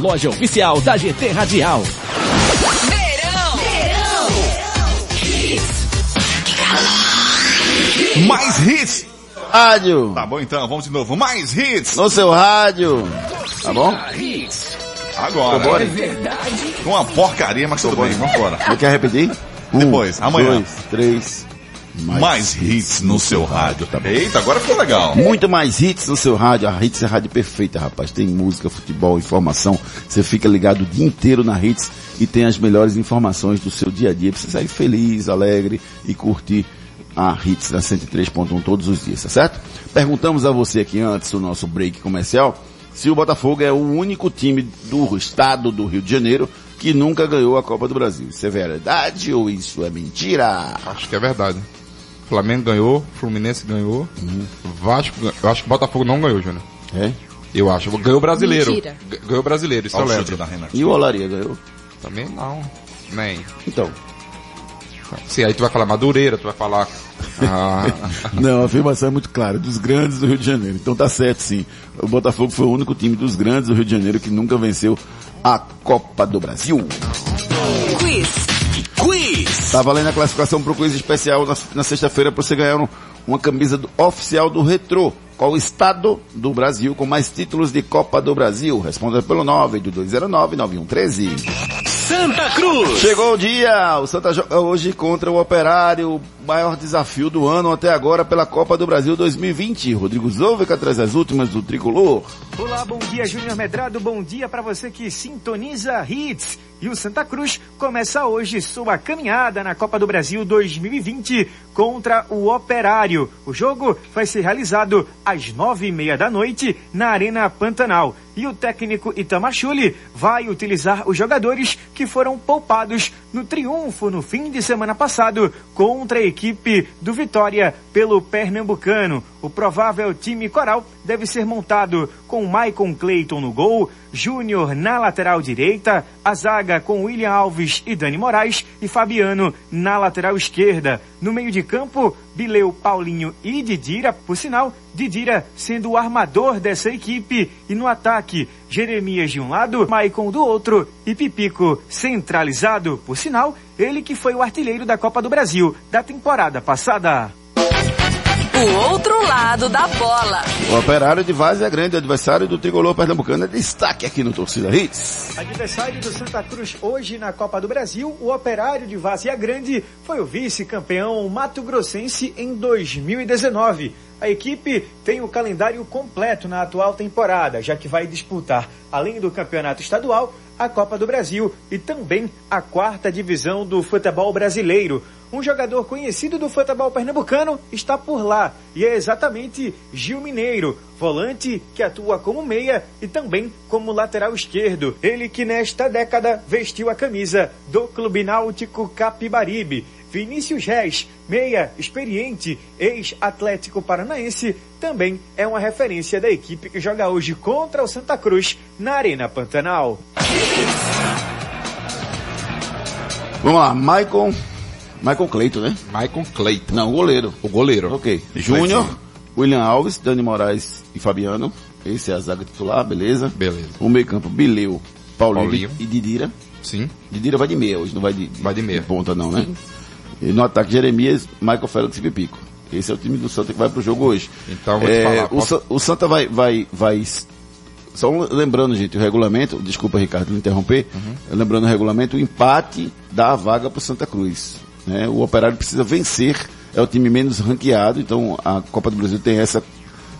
Speaker 9: loja oficial da GT Radial.
Speaker 2: Mais hits!
Speaker 4: Rádio!
Speaker 2: Tá bom então, vamos de novo. Mais hits!
Speaker 4: No seu rádio! Tá bom?
Speaker 2: Agora.
Speaker 4: Vambora.
Speaker 10: É verdade.
Speaker 2: Uma porcaria, mas tudo bem, vamos embora.
Speaker 4: Você quer repetir? Um,
Speaker 2: Depois, amanhã.
Speaker 4: Dois, três.
Speaker 2: Mais, hits no seu rádio. Eita, agora ficou legal.
Speaker 4: Muito mais hits no seu rádio. A Hits é a rádio perfeita, rapaz. Tem música, futebol, informação. Você fica ligado o dia inteiro na Hits e tem as melhores informações do seu dia a dia. Você sair feliz, alegre e curtir a Hits da 103.1 todos os dias, tá certo? Perguntamos a você aqui antes do nosso break comercial se o Botafogo é o único time do estado do Rio de Janeiro que nunca ganhou a Copa do Brasil. Isso é verdade ou isso é mentira?
Speaker 6: Acho que é verdade. Flamengo ganhou, Fluminense ganhou, Vasco, gan- eu acho que o Botafogo não ganhou, Júnior.
Speaker 4: É?
Speaker 6: Eu acho. Ganhou o brasileiro.
Speaker 5: Mentira.
Speaker 6: Ganhou o brasileiro, isso
Speaker 2: Olha
Speaker 6: eu
Speaker 2: o
Speaker 6: lembro.
Speaker 2: da Renata.
Speaker 4: E o Olaria ganhou?
Speaker 6: Também não. Nem.
Speaker 4: Então.
Speaker 6: Sim, aí tu vai falar Madureira, tu vai falar. Ah,
Speaker 4: Não, a afirmação é muito clara, dos grandes do Rio de Janeiro. Então tá certo sim. O Botafogo foi o único time dos grandes do Rio de Janeiro que nunca venceu a Copa do Brasil. Tá valendo a classificação pro quiz especial na, na sexta-feira pra você ganhar um- uma camisa do- oficial do Retrô. Qual o estado do Brasil com mais títulos de Copa do Brasil? Responda pelo 92209-9113.
Speaker 3: Santa Cruz.
Speaker 4: Chegou o dia, o Santa joga hoje contra o Operário, o maior desafio do ano até agora pela Copa do Brasil 2020. Rodrigo Zouveca traz as últimas do Tricolor.
Speaker 11: Olá, bom dia, Júnior Medrado. Bom dia para você que sintoniza Hits. E o Santa Cruz começa hoje sua caminhada na Copa do Brasil 2020 contra o Operário. O jogo vai ser realizado às nove e meia da noite na Arena Pantanal. E o técnico Itamachule vai utilizar os jogadores que foram poupados no triunfo no fim de semana passado contra a equipe do Vitória pelo Pernambucano. O provável time coral deve ser montado com Maicon Clayton no gol, Júnior na lateral direita, a zaga com William Alves e Dani Moraes e Fabiano na lateral esquerda. No meio de campo, Bileu, Paulinho e Didira, por sinal, Didira sendo o armador dessa equipe. E no ataque, Jeremias de um lado, Maicon do outro e Pipico centralizado, por sinal, ele que foi o artilheiro da Copa do Brasil da temporada passada.
Speaker 8: O outro lado da bola.
Speaker 4: O Operário de Vaz é grande adversário do Tricolor Pernambucano. É destaque aqui no Torcida Hits.
Speaker 11: Adversário do Santa Cruz hoje na Copa do Brasil, o Operário de Várzea Grande foi o vice-campeão mato-grossense em 2019. A equipe tem o calendário completo na atual temporada, já que vai disputar, além do campeonato estadual, a Copa do Brasil e também a quarta divisão do futebol brasileiro. Um jogador conhecido do futebol pernambucano está por lá e é exatamente Gil Mineiro, volante que atua como meia e também como lateral esquerdo. Ele que nesta década vestiu a camisa do Clube Náutico Capibaribe. Vinícius Reis, meia experiente, ex-Atlético Paranaense, também é uma referência da equipe que joga hoje contra o Santa Cruz na Arena Pantanal.
Speaker 4: Vamos lá, Maicon. Maicon Cleiton, né?
Speaker 6: Maicon Cleiton.
Speaker 4: Não, o goleiro.
Speaker 6: O goleiro.
Speaker 4: Ok. Júnior, William Alves, Dani Moraes e Fabiano. Esse é a zaga titular, beleza?
Speaker 6: Beleza.
Speaker 4: O meio campo, Bileu, Paulinho,
Speaker 6: Paulinho.
Speaker 4: e Didira.
Speaker 6: Sim.
Speaker 4: Didira vai de meia hoje, não vai de,
Speaker 6: Vai de meia.
Speaker 4: ponta não, né? E no ataque, Jeremias, Michael Félix e Pipico. Esse é o time do Santa que vai pro jogo hoje.
Speaker 6: Então, vou
Speaker 4: É,
Speaker 6: falar,
Speaker 4: o,
Speaker 6: posso-
Speaker 4: o Santa vai, vai, vai... Só lembrando, gente, o regulamento, desculpa, Ricardo, me interromper,
Speaker 6: Uhum.
Speaker 4: lembrando o regulamento, o empate dá a vaga pro Santa Cruz. né? O Operário precisa vencer, é o time menos ranqueado, então a Copa do Brasil tem essa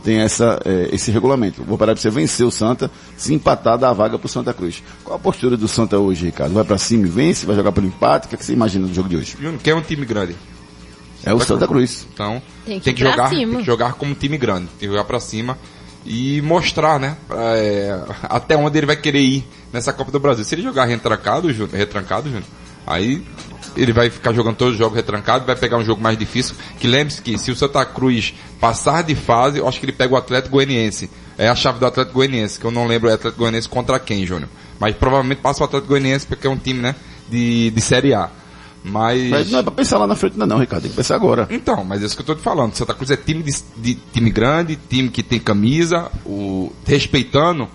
Speaker 4: tem essa, é, esse regulamento. O Operário precisa vencer o Santa, se empatar, dá a vaga pro Santa Cruz. Qual a postura do Santa hoje, Ricardo? Vai pra cima e vence? Vai jogar pelo empate? O que, é que você imagina do jogo de hoje?
Speaker 6: Júnior, quem é um time grande?
Speaker 4: É o Santa Cruz.
Speaker 6: Então,
Speaker 5: Tem que
Speaker 6: tem que, jogar,
Speaker 5: cima.
Speaker 6: tem que jogar como time grande. Tem que jogar pra cima. e mostrar, né, é, até onde ele vai querer ir nessa Copa do Brasil. Se ele jogar retrancado, Júnior, retrancado, Júnior, aí ele vai ficar jogando todos os jogos retrancados, vai pegar um jogo mais difícil. Que lembre-se que se o Santa Cruz passar de fase, eu acho que ele pega o Atlético Goianiense. É a chave do Atlético Goianiense, que eu não lembro o Atlético Goianiense contra quem, Júnior. Mas provavelmente passa o Atlético Goianiense porque é um time, né, de, de Série A. Mas...
Speaker 4: Mas não é pra pensar lá na frente ainda não, Ricardo. Tem que pensar agora.
Speaker 6: Então, mas é isso que eu tô te falando. Santa Cruz é time de, de time grande, time que tem camisa, o, respeitando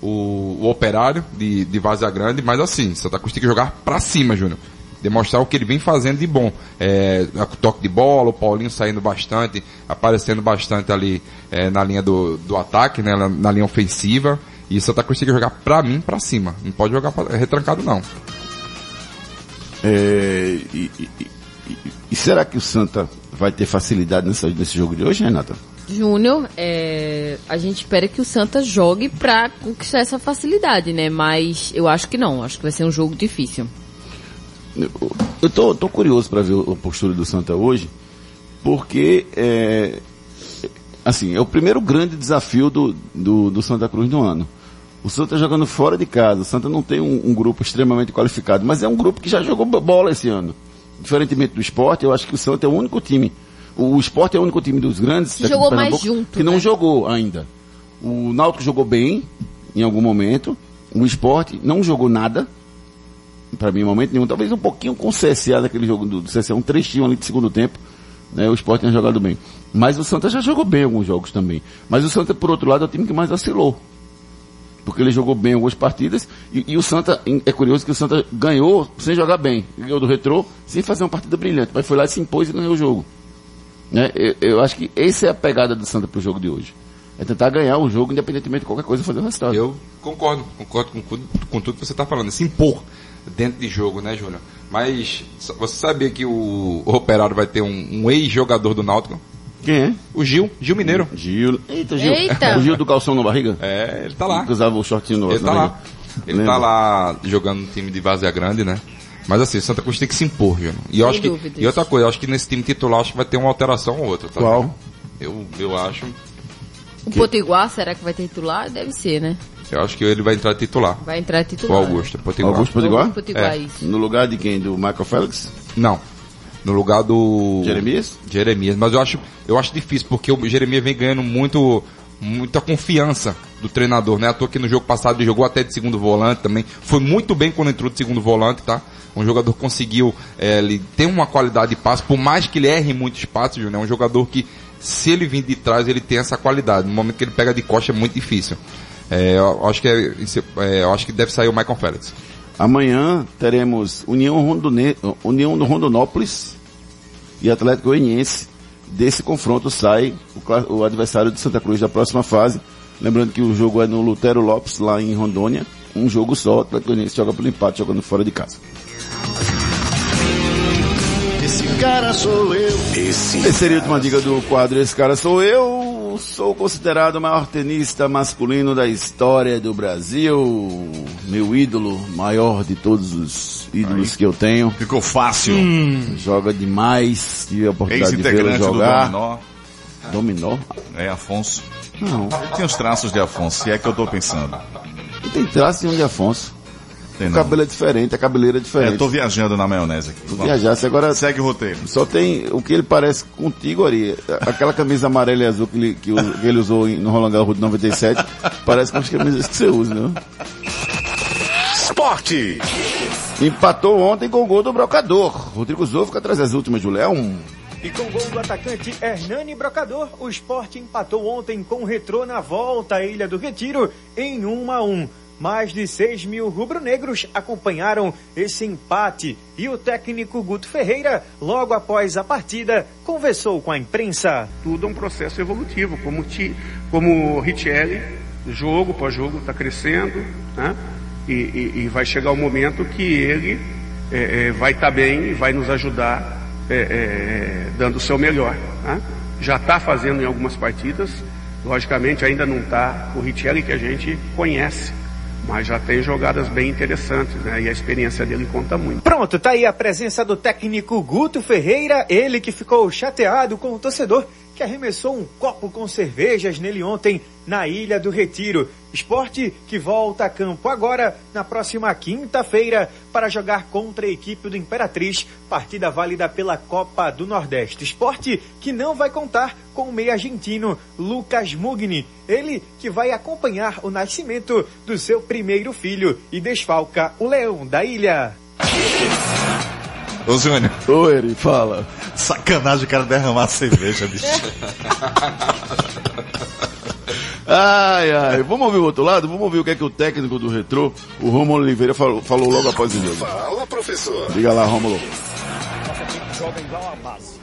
Speaker 6: o, o operário de, de Vazia Grande, mas assim, Santa Cruz tem que jogar pra cima, Júnior. Demonstrar o que ele vem fazendo de bom. É, toque de bola, o Paulinho saindo bastante, aparecendo bastante ali é, na linha do, do ataque, né, na, na linha ofensiva. E Santa Cruz tem que jogar pra mim pra cima. Não pode jogar pra, retrancado não.
Speaker 4: É, e, e- e- e será que o Santa vai ter facilidade nessa- nesse jogo de hoje, Renata?
Speaker 5: Júnior, é, a gente espera que o Santa jogue pra conquistar essa facilidade, né? Mas eu acho que não, acho que vai ser um jogo difícil.
Speaker 4: Eu tô, tô curioso para ver a postura do Santa hoje, porque é, assim, é o primeiro grande desafio do, do, do Santa Cruz no ano. O Santa jogando fora de casa, o Santa não tem um, um grupo extremamente qualificado, mas é um grupo que já jogou bo- bola esse ano. Diferentemente do esporte, eu acho que o Santa é o único time. O, o esporte é o único time dos grandes
Speaker 5: Que jogou mais junto,
Speaker 4: que não
Speaker 5: né?
Speaker 4: jogou ainda. O Náutico jogou bem em algum momento. O esporte não jogou nada. Pra mim, momento nenhum. Talvez um pouquinho com o CSA naquele jogo do, do CSA, um trechinho ali de segundo tempo. Né, o Sport tinha jogado bem. Mas o Santa já jogou bem em alguns jogos também. Mas o Santa, por outro lado, é o time que mais oscilou. Porque ele jogou bem algumas partidas. E, e o Santa, é curioso que o Santa ganhou sem jogar bem. Ganhou do Retrô sem fazer uma partida brilhante. Mas foi lá, se impôs e ganhou o jogo. Né? Eu, eu acho que essa é a pegada do Santa pro jogo de hoje. É tentar ganhar o jogo, independentemente de qualquer coisa, fazer o resultado.
Speaker 6: Eu concordo, concordo com, com tudo que você está falando. Se impor dentro de jogo, né, Júnior? Mas você sabia que o, o Operário vai ter um, um ex-jogador do Náutico?
Speaker 4: Quem é?
Speaker 6: O Gil, Gil Mineiro.
Speaker 4: Gil. Eita, Gil.
Speaker 5: Eita.
Speaker 4: O Gil do calção na barriga?
Speaker 6: É, ele tá lá.
Speaker 4: Que usava o shortinho no
Speaker 6: Ele tá
Speaker 4: barriga.
Speaker 6: lá. Ele
Speaker 4: Lembra?
Speaker 6: tá lá jogando no time de Vazia Grande, né? Mas assim, o Santa Cruz tem que se impor, Júnior. E, eu
Speaker 5: Sem
Speaker 6: acho que,
Speaker 5: dúvidas.
Speaker 6: e outra coisa, eu acho que nesse time titular acho que vai ter uma alteração ou outra, tá?
Speaker 4: Qual?
Speaker 6: Eu, eu acho.
Speaker 5: O Potiguar, será que vai ter titular? Deve ser, né?
Speaker 6: Eu acho que ele vai entrar titular.
Speaker 5: Vai entrar
Speaker 6: O
Speaker 5: titular.
Speaker 6: Augusto, Potiguar.
Speaker 4: Augusto Potiguar?
Speaker 5: Augusto Potiguar,
Speaker 6: É.
Speaker 5: isso.
Speaker 4: No lugar de quem? Do Michael Félix?
Speaker 6: Não. No lugar do.
Speaker 4: Jeremias?
Speaker 6: Jeremias. Mas eu acho, eu acho difícil, porque o Jeremias vem ganhando muito, muita confiança do treinador, né? À toa que no jogo passado ele jogou até de segundo volante também. Foi muito bem quando entrou de segundo volante, tá? Um jogador que conseguiu, é, ele tem uma qualidade de passe, por mais que ele erre muito espaço, Júnior, é um jogador que, se ele vir de trás, ele tem essa qualidade. No momento que ele pega de costa é muito difícil. É, eu acho que é, é, eu acho que deve sair o Michael Félix.
Speaker 4: Amanhã teremos União, Rondone... União do Rondonópolis e Atlético Goianiense. Desse confronto sai o, o adversário de Santa Cruz da próxima fase. Lembrando que o jogo é no Lutero Lopes, lá em Rondônia. Um jogo só, o Atlético Goianiense joga pelo empate, jogando fora de casa.
Speaker 3: Esse cara sou eu. Esse
Speaker 4: Terceira e última dica do quadro Esse Cara Sou Eu. Sou considerado o maior tenista masculino da história do Brasil. Meu ídolo, maior de todos os ídolos que eu tenho.
Speaker 2: Ficou fácil.
Speaker 4: Joga demais. Tive a oportunidade de vê-lo
Speaker 2: Ex-integrante do
Speaker 4: jogar.
Speaker 2: Dominó.
Speaker 4: Dominó?
Speaker 2: É, Afonso.
Speaker 4: Não.
Speaker 2: Ele tem os traços de Afonso, se é que eu tô pensando.
Speaker 4: Não tem traço nenhum de Afonso.
Speaker 2: Tem
Speaker 4: O
Speaker 2: não.
Speaker 4: cabelo é diferente, a cabeleira é
Speaker 2: É,
Speaker 4: diferente.
Speaker 2: tô viajando na maionese aqui.
Speaker 4: Se viajasse agora.
Speaker 2: Segue o roteiro.
Speaker 4: Só tem o que ele parece contigo, Ari. Aquela camisa amarela e azul que ele, que ele usou no Roland Garros de 97, parece com as camisas que você usa, né?
Speaker 3: Esporte.
Speaker 4: Empatou ontem com o gol do Brocador. Rodrigo Zou fica atrás das últimas do Léo.
Speaker 11: E com o gol do atacante Hernani Brocador, o esporte empatou ontem com o Retrô na volta à Ilha do Retiro em 1 a 1. Mais de 6 mil rubro-negros acompanharam esse empate e o técnico Guto Ferreira, logo após a partida, conversou com a imprensa.
Speaker 12: tudo é um processo evolutivo, como, ti, como Richelli, jogo após jogo, está crescendo, né? e, e- e vai chegar o momento que ele é, é, vai estar bem e vai nos ajudar é, é, dando o seu melhor. né? Já está fazendo em algumas partidas, logicamente ainda não está o Richelli que a gente conhece, mas já tem jogadas bem interessantes, né? E a experiência dele conta muito.
Speaker 11: Pronto, tá aí a presença do técnico Guto Ferreira, ele que ficou chateado com o torcedor que arremessou um copo com cervejas nele ontem na Ilha do Retiro. Esporte que volta a campo agora na próxima quinta-feira para jogar contra a equipe do Imperatriz, partida válida pela Copa do Nordeste. Esporte que não vai contar com o meio argentino Lucas Mugni, ele que vai acompanhar o nascimento do seu primeiro filho e desfalca o Leão da Ilha.
Speaker 2: Ô Júnior.
Speaker 4: Oi, Eri, fala.
Speaker 2: Sacanagem o cara derramar cerveja, bicho.
Speaker 4: Ai, ai. Vamos ouvir o outro lado? Vamos ouvir o que é que o técnico do Retrô, o Romulo Oliveira, falou, falou logo após o jogo.
Speaker 3: Fala, professor.
Speaker 4: Diga lá, Romulo.
Speaker 13: Nossa equipe joga igual a base.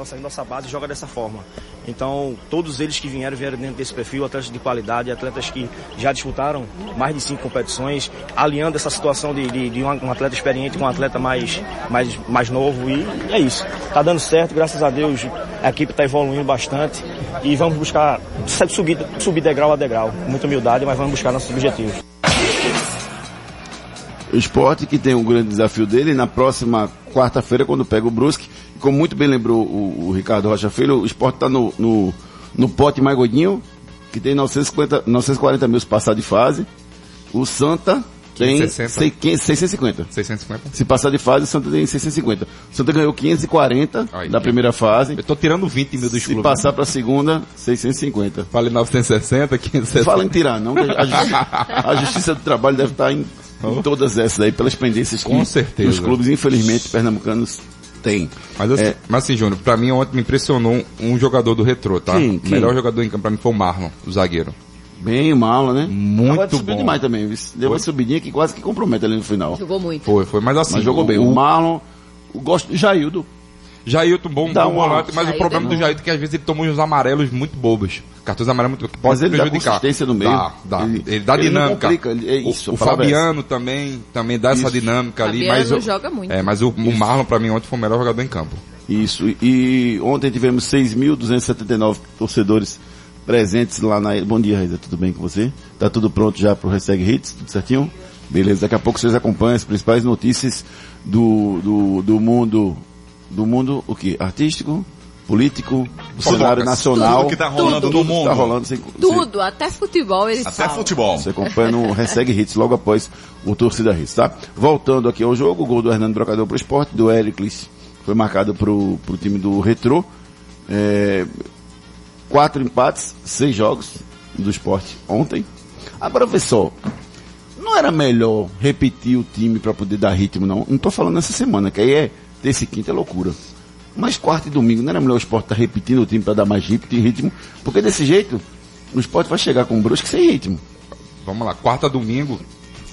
Speaker 13: Nossa, nossa base joga dessa forma. Então, todos eles que vieram, vieram dentro desse perfil, atletas de qualidade, atletas que já disputaram mais de cinco competições, alinhando essa situação de, de, de um atleta experiente com um atleta mais, mais, mais novo e é isso. Tá dando certo, graças a Deus, a equipe está evoluindo bastante e vamos buscar subir, subir degrau a degrau. Muita humildade, mas vamos buscar nossos objetivos.
Speaker 4: O esporte que tem um grande desafio dele na próxima quarta-feira, quando pega o Brusque. Como muito bem lembrou o, o Ricardo Rocha Filho, o esporte está no, no, no, pote mais gordinho, que tem 950, 940 mil passar de fase. O Santa tem 650.
Speaker 6: 650.
Speaker 4: Se passar de fase, o Santa tem 650. O Santa ganhou 540 Aí, da primeira fase.
Speaker 6: Eu tô tirando 20 mil
Speaker 4: Se clubes. Se passar né? para a segunda, 650.
Speaker 6: Falei 960, 560.
Speaker 4: Fala em tirar, não. A justiça, a justiça do Trabalho deve estar em em todas essas aí, pelas pendências
Speaker 6: Com
Speaker 4: que
Speaker 6: certeza.
Speaker 4: os clubes, infelizmente, pernambucanos têm.
Speaker 6: Mas assim,
Speaker 4: É.
Speaker 6: mas assim Júnior, pra mim ontem me impressionou um, um jogador do retrô, tá?
Speaker 4: Quem?
Speaker 6: O melhor jogador em campo pra mim foi o Marlon, o zagueiro.
Speaker 4: Bem mal, né?
Speaker 6: Muito
Speaker 4: Agora subiu
Speaker 6: bom.
Speaker 4: demais também. viu? Deu uma subidinha que quase que compromete ali no final.
Speaker 5: Jogou muito.
Speaker 6: Foi, foi, mas assim.
Speaker 4: Mas jogou bem. O Marlon, gosto do Jaildo.
Speaker 6: Jailton, bom,
Speaker 4: Dá
Speaker 6: bom
Speaker 4: uma-
Speaker 6: volante, mas o problema
Speaker 5: é
Speaker 6: do. Jailton é que às vezes ele toma uns amarelos muito bobos. Cartões amarelos muito que pode
Speaker 4: ele dá
Speaker 6: prejudicar.
Speaker 4: consistência no meio.
Speaker 6: Dá, dá.
Speaker 4: Ele-
Speaker 6: Ele, dá
Speaker 4: ele
Speaker 6: dinâmica.
Speaker 4: complica, ele- é isso,
Speaker 6: o, o
Speaker 4: é
Speaker 6: Fabiano também, também dá essa
Speaker 4: Isso.
Speaker 6: dinâmica ali,
Speaker 5: Fabiano
Speaker 6: mas eu-
Speaker 5: joga muito.
Speaker 6: É, mas o, o Marlon pra mim ontem foi o melhor jogador em campo.
Speaker 4: Isso. E, e ontem tivemos 6.279 torcedores presentes lá na. Bom dia, Reza. Tudo bem com você? Tá tudo pronto já pro Hashtag Hits? Tudo certinho? Beleza. Daqui a pouco vocês acompanham as principais notícias do, do, do mundo. Do mundo, o que? Artístico? Político? Do cenário nacional.
Speaker 2: Tudo que tá rolando
Speaker 5: Tudo.
Speaker 2: no mundo.
Speaker 4: Tá rolando sem,
Speaker 5: Tudo, até futebol eles
Speaker 2: Até
Speaker 5: falam.
Speaker 2: futebol.
Speaker 4: Você acompanha no Hashtag Hits logo após o Torcida Hits, tá? Voltando aqui ao jogo, o gol do Hernando Brocador pro esporte, do Ericles foi marcado pro, pro time do Retrô. É, quatro empates, seis jogos do esporte ontem. Agora, só, não era melhor repetir o time para poder dar ritmo, não? Não tô falando nessa semana, que aí é terça e quinta é loucura. Mas quarta e domingo, não era melhor o esporte estar repetindo o time para dar mais rit- ritmo? Porque desse jeito, o esporte vai chegar com o Brusque sem ritmo.
Speaker 6: Vamos lá, quarta domingo,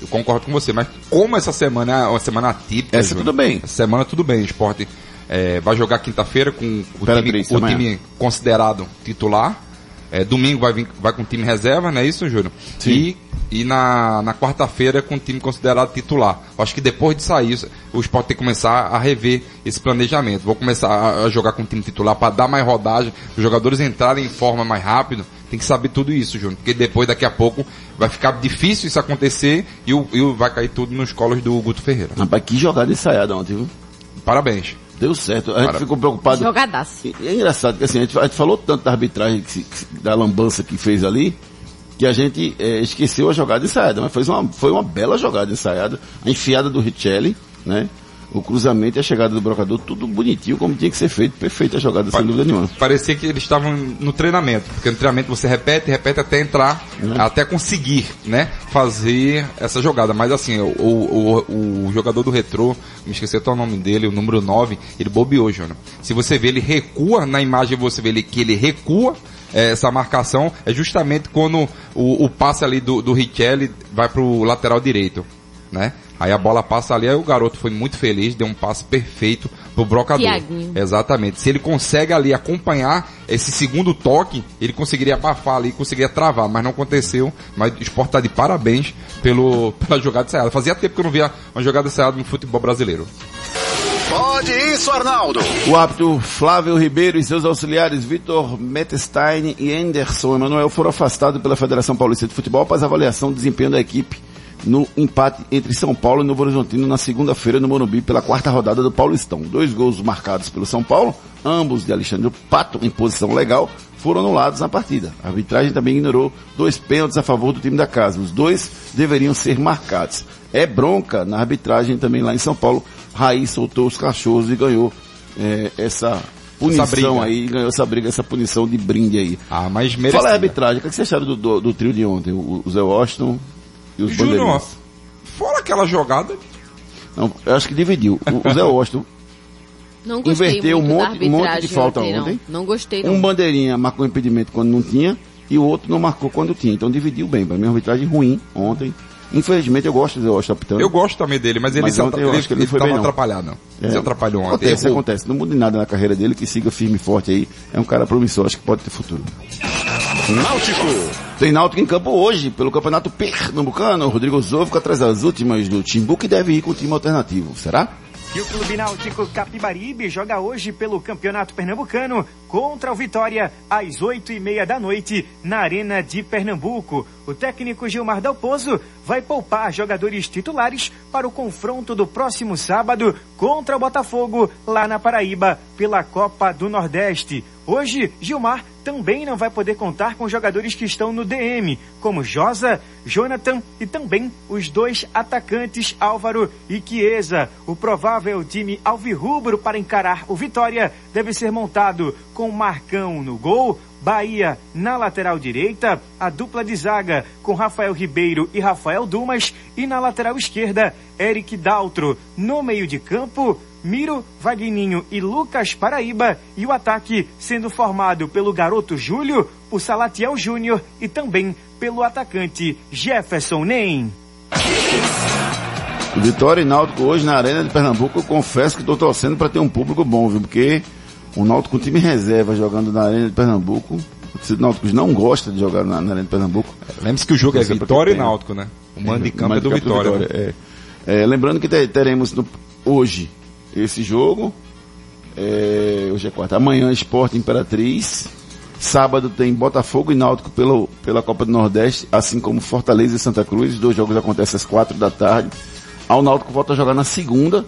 Speaker 6: eu concordo com você, mas como essa semana é uma semana atípica.
Speaker 4: Essa
Speaker 6: Júnior,
Speaker 4: tudo bem.
Speaker 6: essa semana tudo bem, o esporte é, vai jogar quinta-feira com o, time, o time considerado titular. É, domingo vai, vir, vai com o time reserva, não é isso, Júnior?
Speaker 4: Sim.
Speaker 6: E, e na, na quarta-feira com o time considerado titular. Acho que depois de sair, o esporte tem que começar a rever esse planejamento. Vou começar a, a jogar com o time titular para dar mais rodagem, os jogadores entrarem em forma mais rápido. Tem que saber tudo isso, Júnior. Porque depois, daqui a pouco, vai ficar difícil isso acontecer e, o, e vai cair tudo nos colos do Guto Ferreira.
Speaker 4: Rapaz, que jogada ensaiada ontem, viu?
Speaker 6: Parabéns.
Speaker 4: Deu certo. A gente ficou preocupado.
Speaker 5: Jogadaço.
Speaker 4: E É engraçado que assim, a gente, a gente falou tanto da arbitragem, que se- da lambança que fez ali, que a gente eh, esqueceu a jogada ensaiada, mas foi uma, foi uma bela jogada ensaiada. A enfiada do Richelli, né? O cruzamento e a chegada do brocador, tudo bonitinho, como tinha que ser feito. Perfeita a jogada, sem dúvida nenhuma.
Speaker 6: Parecia que eles estavam no treinamento, porque no treinamento você repete, repete até entrar, até conseguir, né, fazer essa jogada. Mas assim, o, o, o jogador do retrô, me esqueci até o nome dele, o número 9, ele bobeou, Júnior. Se você vê, ele recua, na imagem você vê ele, que ele recua, eh, essa marcação, é justamente quando o, o passe ali do, do Richelli vai pro lateral direito, né? Aí a bola passa ali, aí o garoto foi muito feliz, deu um passe perfeito pro brocador.
Speaker 5: Tiaguinho.
Speaker 6: Exatamente. Se ele consegue ali acompanhar esse segundo toque, ele conseguiria abafar ali, conseguiria travar, mas não aconteceu. Mas o esporte tá de parabéns pelo, pela jogada ensaiada. Fazia tempo que eu não via uma jogada ensaiada no futebol brasileiro.
Speaker 3: Pode isso, Arnaldo.
Speaker 4: O árbitro Flávio Ribeiro e seus auxiliares Vitor Metestein e Anderson Emanuel foram afastados pela Federação Paulista de Futebol após avaliação do desempenho da equipe no empate entre São Paulo e Novo Horizontino na segunda-feira no Morumbi pela quarta rodada do Paulistão. Dois gols marcados pelo São Paulo, ambos de Alexandre Pato em posição legal, foram anulados na partida. A arbitragem também ignorou dois pênaltis a favor do time da casa. Os dois deveriam ser marcados. É bronca na arbitragem também lá em São Paulo. Raiz soltou os cachorros e ganhou é, essa punição aí, ganhou essa briga, essa punição de brinde aí.
Speaker 6: Ah, mas
Speaker 4: Fala
Speaker 6: merecida.
Speaker 4: aí, arbitragem, o que, é que você acharam do, do, do trio de ontem? O, o Zé Washington e os
Speaker 6: Júnior,
Speaker 4: bandeirinhas?
Speaker 6: fora aquela jogada,
Speaker 4: Não, eu acho que dividiu. O, o Zé Washington
Speaker 5: Não
Speaker 4: inverteu um monte, um monte de falta
Speaker 5: ontem, não.
Speaker 4: ontem.
Speaker 5: Não gostei, não.
Speaker 4: Um bandeirinha marcou impedimento quando não tinha e o outro não marcou quando tinha. Então dividiu bem. Para mim, uma arbitragem ruim ontem. Infelizmente, eu gosto do Zé Washington apitando.
Speaker 6: eu gosto também dele, mas ele se
Speaker 4: ontem ele
Speaker 6: ele
Speaker 4: não foi
Speaker 6: tava
Speaker 4: bem, não.
Speaker 6: atrapalhado, não. Ele se atrapalhou ontem.
Speaker 4: Acontece, acontece. Não muda nada na carreira dele, que siga firme e forte aí. É um cara promissor, acho que pode ter futuro.
Speaker 1: Náutico.
Speaker 4: Tem Náutico em campo hoje, pelo Campeonato Pernambucano. Rodrigo Zou fica atrás das últimas do Timbu, que deve ir com o time alternativo. Será?
Speaker 11: E o Clube Náutico Capibaribe joga hoje pelo Campeonato Pernambucano contra o Vitória às oito e meia da noite na Arena de Pernambuco. O técnico Gilmar Dalpozo vai poupar jogadores titulares para o confronto do próximo sábado contra o Botafogo lá na Paraíba pela Copa do Nordeste. Hoje, Gilmar também não vai poder contar com jogadores que estão no DM, como Josa, Jonathan e também os dois atacantes Álvaro e Chiesa. O provável time alvirrubro para encarar o Vitória deve ser montado com Marcão no gol, Bahia na lateral direita, a dupla de zaga com Rafael Ribeiro e Rafael Dumas e na lateral esquerda, Eric Daltro. No meio de campo, Miro, Vagninho e Lucas Paraíba e o ataque sendo formado pelo garoto Júlio, o Salatiel Júnior e também pelo atacante Jefferson Nem.
Speaker 4: Vitória e Náutico hoje na Arena de Pernambuco. Eu confesso que estou torcendo para ter um público bom, viu? Porque o Náutico com time reserva jogando na Arena de Pernambuco. O Náutico não gosta de jogar na, na Arena de Pernambuco.
Speaker 6: Lembre-se que o jogo é Vitória e
Speaker 4: pena.
Speaker 6: Náutico, né? O mando de
Speaker 4: É,
Speaker 6: campo é do
Speaker 4: de campo
Speaker 6: Vitória. né?
Speaker 4: é. É, lembrando que te- teremos no- hoje esse jogo. É, hoje é quarta. Amanhã Esporte Imperatriz. Sábado tem Botafogo e Náutico pelo, pela Copa do Nordeste, assim como Fortaleza e Santa Cruz. Os dois jogos acontecem às quatro da tarde. Ao Náutico volta a jogar na segunda.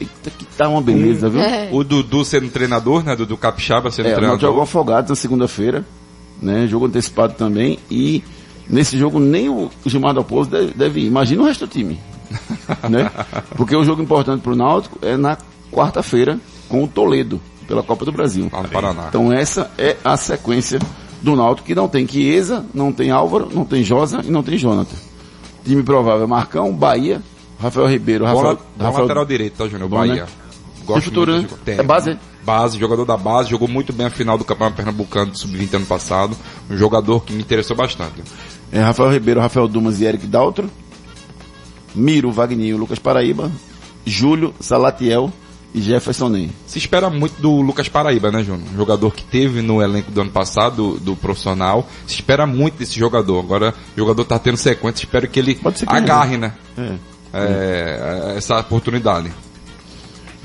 Speaker 4: Eita, que tá uma beleza, viu?
Speaker 6: O Dudu sendo treinador, né? Dudu Capixaba sendo
Speaker 4: É, o
Speaker 6: treinador.
Speaker 4: jogou Afogados na segunda-feira, né? Jogo antecipado também. E nesse jogo nem o Gilmar Dalpozo deve, deve ir. Imagina o resto do time. né? Porque o jogo importante pro Náutico é na quarta-feira com o Toledo, pela Copa do Brasil.
Speaker 6: No Paraná.
Speaker 4: Então essa é a sequência do Náutico, que não tem Chiesa, não tem Álvaro, não tem Josa e não tem Jonathan. Time provável, Marcão, Bahia, Rafael Ribeiro, Rafael...
Speaker 6: bola
Speaker 4: Rafael
Speaker 6: lateral direito, tá, Júnior? Bahia.
Speaker 4: né? Tem futuro,
Speaker 6: muito
Speaker 4: né?
Speaker 6: Tem.
Speaker 4: É base?
Speaker 6: Base, jogador da base, jogou muito bem a final do Campeonato Pernambucano do Sub-20 ano passado. Um jogador que me interessou bastante.
Speaker 4: É Rafael Ribeiro, Rafael Dumas e Eric Daltro. Miro, Wagninho, Lucas Paraíba. Júlio, Salatiel e Jefferson Nem.
Speaker 6: Se espera muito do Lucas Paraíba, né, Júnior? Um jogador que teve no elenco do ano passado, do, do profissional. Se espera muito desse jogador. Agora, o jogador tá tendo sequência, espero que ele agarre,
Speaker 4: não.
Speaker 6: né?
Speaker 4: É.
Speaker 6: É, essa oportunidade.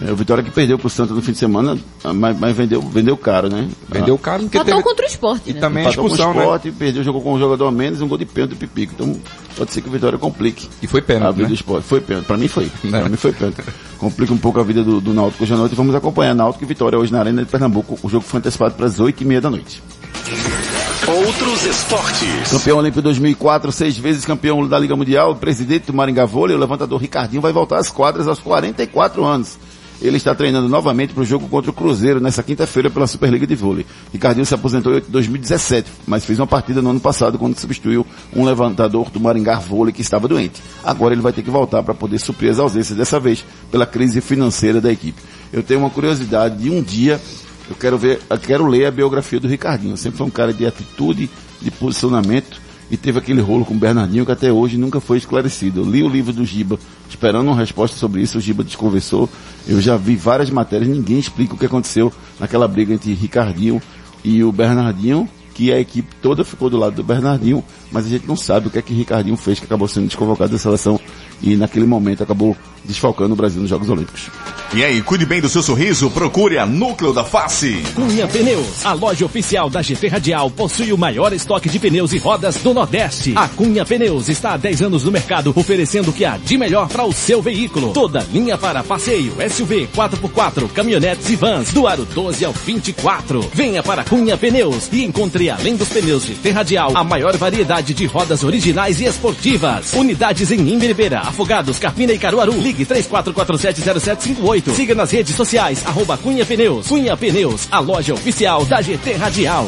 Speaker 4: É, o Vitória que perdeu pro Santa no fim de semana, mas, mas vendeu, vendeu caro, né?
Speaker 6: Vendeu caro porque
Speaker 5: Empatou
Speaker 6: teve...
Speaker 5: contra o esporte,
Speaker 6: E
Speaker 5: né?
Speaker 6: também a
Speaker 4: Empatou
Speaker 6: expulsão,
Speaker 4: com o
Speaker 6: né?
Speaker 4: Sport, perdeu, jogou com um jogador a menos, um gol de pênalti do Pipico. Então, pode ser que o Vitória complique.
Speaker 6: E foi
Speaker 4: a
Speaker 6: pênalti,
Speaker 4: vida
Speaker 6: né?
Speaker 4: do esporte. Foi pênalti. Pra mim foi.
Speaker 6: Né?
Speaker 4: Pra mim foi pênalti. Complica um pouco a vida do, do Náutico hoje à noite. Vamos acompanhar Náutico e Vitória hoje na Arena de Pernambuco. O jogo foi antecipado para as oito e meia da noite.
Speaker 1: Outros esportes.
Speaker 4: Campeão olímpico 2004, seis vezes campeão da Liga Mundial, presidente do Maringá Vôlei, o levantador Ricardinho vai voltar às quadras aos 44 anos. Ele está treinando novamente para o jogo contra o Cruzeiro nessa quinta-feira pela Superliga de Vôlei. Ricardinho se aposentou em 2017, mas fez uma partida no ano passado quando substituiu um levantador do Maringá Vôlei que estava doente. Agora ele vai ter que voltar para poder suprir as ausências, dessa vez pela crise financeira da equipe. Eu tenho uma curiosidade de um dia eu quero ver, eu quero ler a biografia do Ricardinho. Sempre foi um cara de atitude, de posicionamento e teve aquele rolo com o Bernardinho que até hoje nunca foi esclarecido. Eu li o livro do Giba, esperando uma resposta sobre isso, o Giba desconversou. Eu já vi várias matérias, ninguém explica o que aconteceu naquela briga entre Ricardinho e o Bernardinho, que a equipe toda ficou do lado do Bernardinho, mas a gente não sabe o que é que Ricardinho fez, que acabou sendo desconvocado da seleção e naquele momento acabou desfalcando o Brasil nos Jogos Olímpicos.
Speaker 2: E aí, cuide bem do seu sorriso, procure a Núcleo da Face.
Speaker 14: Cunha Pneus, a loja oficial da GT Radial, possui o maior estoque de pneus e rodas do Nordeste. A Cunha Pneus está há 10 anos no mercado, oferecendo o que há de melhor para o seu veículo. Toda linha para passeio, SUV, 4x4, caminhonetes e vans, do aro 12 ao 24. Venha para Cunha Pneus e encontre, além dos pneus GT Radial, a maior variedade de rodas originais e esportivas. Unidades em Imbiribeira, Afogados, Carpina e Caruaru. Ligue 34470758. Siga nas redes sociais, arroba Cunha Pneus. Cunha Pneus, a loja oficial da GT Radial.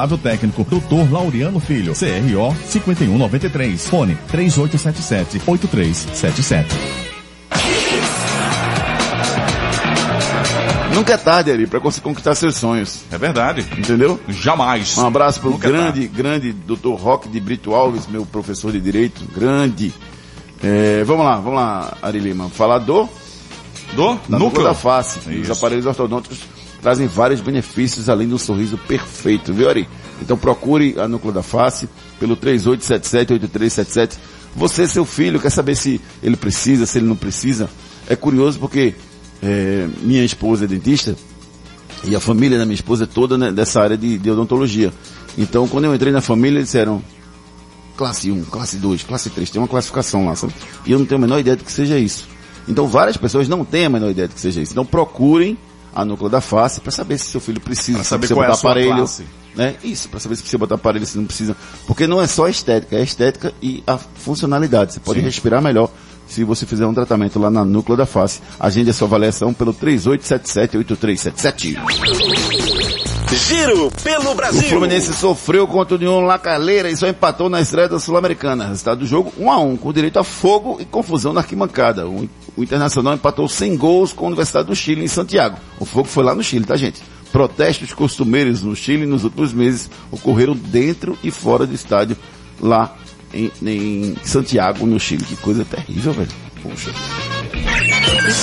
Speaker 9: técnico, Dr. Laureano Filho, CRO 5193, fone 3877-8377.
Speaker 4: Nunca é tarde, Ari, para você conquistar seus sonhos.
Speaker 2: É verdade.
Speaker 4: Entendeu?
Speaker 2: Jamais.
Speaker 4: Um abraço pro
Speaker 2: Nunca é
Speaker 4: grande, grande Dr. Roque de Brito Alves, meu professor de Direito. Grande. É, vamos lá, vamos lá, Ari Lima. Falar do...
Speaker 2: Do?
Speaker 4: Da
Speaker 2: Núcleo.
Speaker 4: da face. Os
Speaker 2: Isso.
Speaker 4: aparelhos ortodônticos trazem vários benefícios além do sorriso perfeito, viu, Ari? Então procure a núcleo da face pelo 3877-8377. Você, seu filho, quer saber se ele precisa, se ele não precisa? É curioso porque é, minha esposa é dentista e a família da minha esposa é toda né, dessa área de, de odontologia. Então, quando eu entrei na família, eles disseram classe 1, classe 2, classe 3, tem uma classificação lá, sabe? E eu não tenho a menor ideia do que seja isso. Então, várias pessoas não têm a menor ideia do que seja isso. Então, procurem a núcleo da face para saber se seu filho precisa,
Speaker 2: Pra
Speaker 4: se
Speaker 2: saber
Speaker 4: precisa
Speaker 2: qual é
Speaker 4: botar
Speaker 2: sua
Speaker 4: aparelho.
Speaker 2: classe.
Speaker 4: Né? Isso, para saber se precisa botar aparelho, se não precisa. Porque não é só a estética, é a estética e a funcionalidade. Você pode
Speaker 2: Sim.
Speaker 4: respirar melhor se você fizer um tratamento lá na núcleo da face. Agende a sua avaliação pelo 3877-8377.
Speaker 1: Giro pelo
Speaker 4: O
Speaker 1: Brasil.
Speaker 4: Fluminense sofreu contra o União Lacaleira e só empatou na estreia da Sul-Americana. Resultado do jogo 1 a 1 com direito a fogo e confusão na arquibancada. O, o Internacional empatou sem gols com a Universidade do Chile em Santiago. O fogo foi lá no Chile, tá gente? Protestos costumeiros no Chile nos últimos meses ocorreram dentro e fora do estádio lá em, em Santiago, no Chile. Que coisa terrível, velho. Poxa.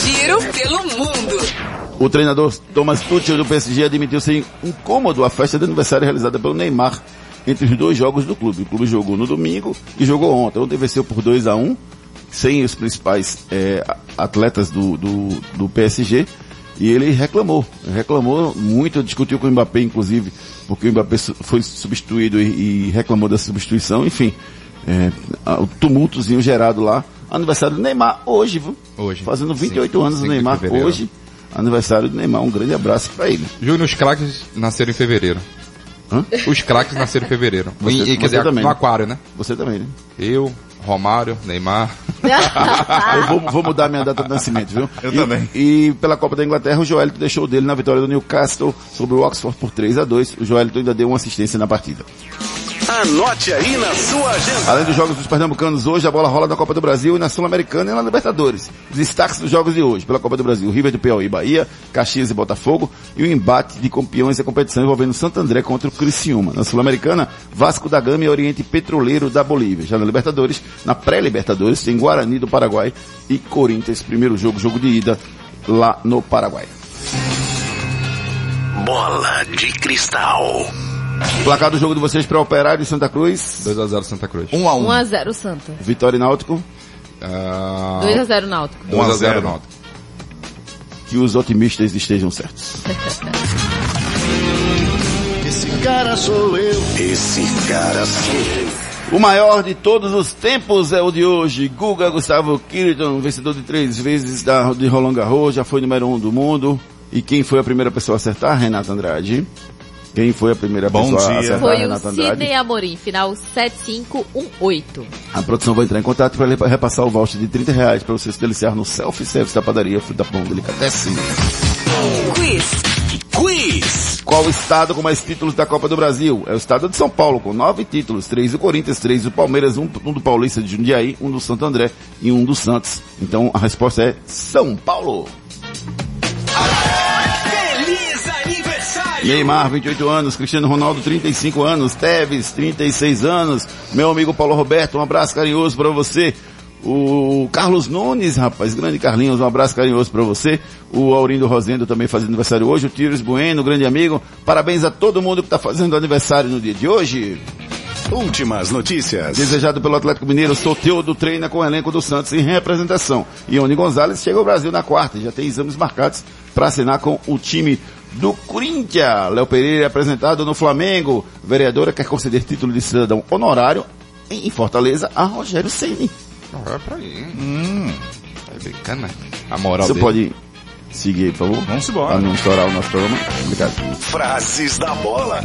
Speaker 8: Giro pelo mundo.
Speaker 4: O treinador Thomas Tuchel do PSG admitiu ser incômodo a festa de aniversário realizada pelo Neymar entre os dois jogos do clube. O clube jogou no domingo e jogou ontem. Ontem venceu por 2 a 1 sem os principais eh, atletas do, do, do PSG. E ele reclamou, reclamou muito, discutiu com o Mbappé, inclusive, porque o Mbappé foi substituído e, e reclamou da substituição, enfim, é, o tumultozinho gerado lá. Aniversário do Neymar hoje, viu?
Speaker 6: Hoje.
Speaker 4: Fazendo 28
Speaker 6: Cinco-
Speaker 4: anos o
Speaker 6: cinco de
Speaker 4: Neymar hoje. Aniversário do Neymar, um grande abraço pra ele.
Speaker 6: Júnior, os craques nasceram em fevereiro. Os craques nasceram em fevereiro.
Speaker 4: Você-
Speaker 6: E- quer dizer,
Speaker 4: também,
Speaker 6: no
Speaker 4: né?
Speaker 6: aquário, né?
Speaker 4: Você também, né?
Speaker 6: Eu, Romário, Neymar.
Speaker 4: Eu vou, vou mudar minha data de nascimento, viu?
Speaker 2: Eu
Speaker 4: E-
Speaker 2: também.
Speaker 4: E pela Copa da Inglaterra, o Joelito deixou dele na vitória do Newcastle sobre o Oxford por 3 a 2 O Joelito ainda deu uma assistência na partida.
Speaker 1: Anote aí na sua agenda.
Speaker 4: Além dos jogos dos pernambucanos hoje, a bola rola na Copa do Brasil e na Sul-Americana e na Libertadores. Os destaques dos jogos de hoje, pela Copa do Brasil, River do Piauí Bahia, Caxias e Botafogo, e o embate de campeões da competição envolvendo Santo André contra o Criciúma. Na Sul-Americana, Vasco da Gama e Oriente Petroleiro da Bolívia. Já na Libertadores, na pré-Libertadores, tem Guarani do Paraguai e Corinthians, primeiro jogo, jogo de ida, lá no Paraguai.
Speaker 1: Bola de cristal.
Speaker 4: Placar do jogo de vocês para Operário e Santa Cruz.
Speaker 6: 2x0 Santa Cruz.
Speaker 2: 1 a 1
Speaker 5: 1x0 Santa.
Speaker 4: Vitória e Náutico.
Speaker 6: Ah,
Speaker 5: 2x0 Náutico.
Speaker 6: 2x0 Náutico.
Speaker 4: Que os otimistas estejam certos.
Speaker 3: Esse cara sou eu.
Speaker 1: Esse cara sou eu.
Speaker 4: O maior de todos os tempos é o de hoje. Guga Gustavo Kirton, vencedor de três vezes da, de Roland Garros, já foi número um do mundo. E quem foi a primeira pessoa a acertar? Renata Andrade. Quem foi a primeira
Speaker 2: Bom
Speaker 4: pessoa a
Speaker 2: dia.
Speaker 4: acertar?
Speaker 5: Foi o
Speaker 4: Renata Andrade.
Speaker 5: Sidney Amorim, final 7518.
Speaker 4: A produção vai entrar em contato para repassar o voucher de 30 reais para você se deliciar no self-service da padaria Fruta Pão Delicatessen.
Speaker 8: Quiz.
Speaker 1: Quiz.
Speaker 4: Qual o estado com mais títulos da Copa do Brasil? É o estado de São Paulo, com nove títulos. Três do Corinthians, três do Palmeiras, um, um do Paulista de Jundiaí, um do Santo André e um do Santos. Então a resposta é São Paulo. Neymar, 28 anos, Cristiano Ronaldo, 35 anos, Teves, 36 anos, meu amigo Paulo Roberto, um abraço carinhoso para você. O Carlos Nunes, rapaz, grande Carlinhos, um abraço carinhoso para você. O Aurindo Rosendo também fazendo aniversário hoje. O Tires Bueno, grande amigo. Parabéns a todo mundo que está fazendo aniversário no dia de hoje.
Speaker 1: Últimas notícias.
Speaker 4: Desejado pelo Atlético Mineiro, Soteudo treina com o elenco do Santos em representação. Ione Gonzalez chega ao Brasil na quarta e já tem exames marcados para assinar com o time do Corinthians. Léo Pereira é apresentado no Flamengo. Vereadora quer conceder título de cidadão honorário em Fortaleza a Rogério Ceni.
Speaker 6: Olha pra aí. Hum. É bacana. A moral
Speaker 4: Você
Speaker 6: dele.
Speaker 4: pode seguir aí, por favor?
Speaker 2: Vamos embora.
Speaker 4: Para não estourar o nosso programa. Obrigado.
Speaker 1: Frases da bola.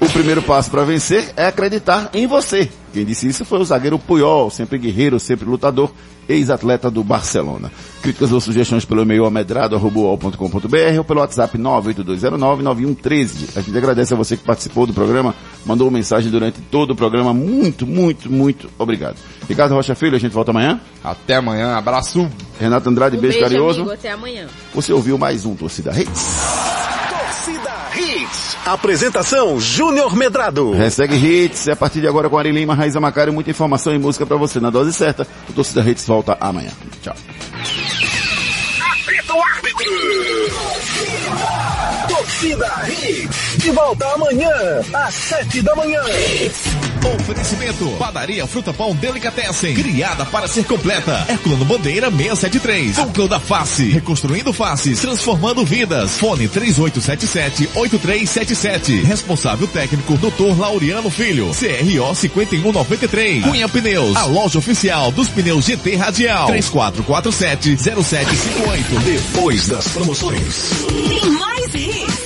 Speaker 4: O primeiro passo para vencer é acreditar em você. Quem disse isso foi o zagueiro Puyol, sempre guerreiro, sempre lutador, ex-atleta do Barcelona. Críticas ou sugestões pelo e-mail amedrado.com.br ou pelo WhatsApp 982099113. A gente agradece a você que participou do programa, mandou mensagem durante todo o programa. Muito, muito, muito obrigado. Ricardo Rocha Filho, a gente volta amanhã.
Speaker 6: Até amanhã, abraço.
Speaker 4: Renato Andrade,
Speaker 5: Um
Speaker 4: beijo,
Speaker 5: beijo,
Speaker 4: carinhoso.
Speaker 5: amigo, até amanhã.
Speaker 4: Você ouviu mais um Torcida Hits.
Speaker 1: Hits. Apresentação Júnior Medrado.
Speaker 4: Hashtag Hits, é a partir de agora com Ari Lima, Raíza Macário, muita informação e música pra você na dose certa. O Torcida Hits volta amanhã. Tchau.
Speaker 1: Apita o árbitro. Torcida Hits. De volta amanhã, às sete da manhã.
Speaker 9: Oferecimento. Padaria Fruta Pão Delicatessen. Criada para ser completa. Herculano Bandeira 673. Núcleo da Face. Reconstruindo faces. Transformando vidas. Fone 3877-8377. Responsável técnico Dr. Laureano Filho. CRO 5193. Cunha Pneus. A loja oficial dos pneus GT Radial. 3447-0758.
Speaker 1: Depois das promoções.
Speaker 8: Tem mais hits.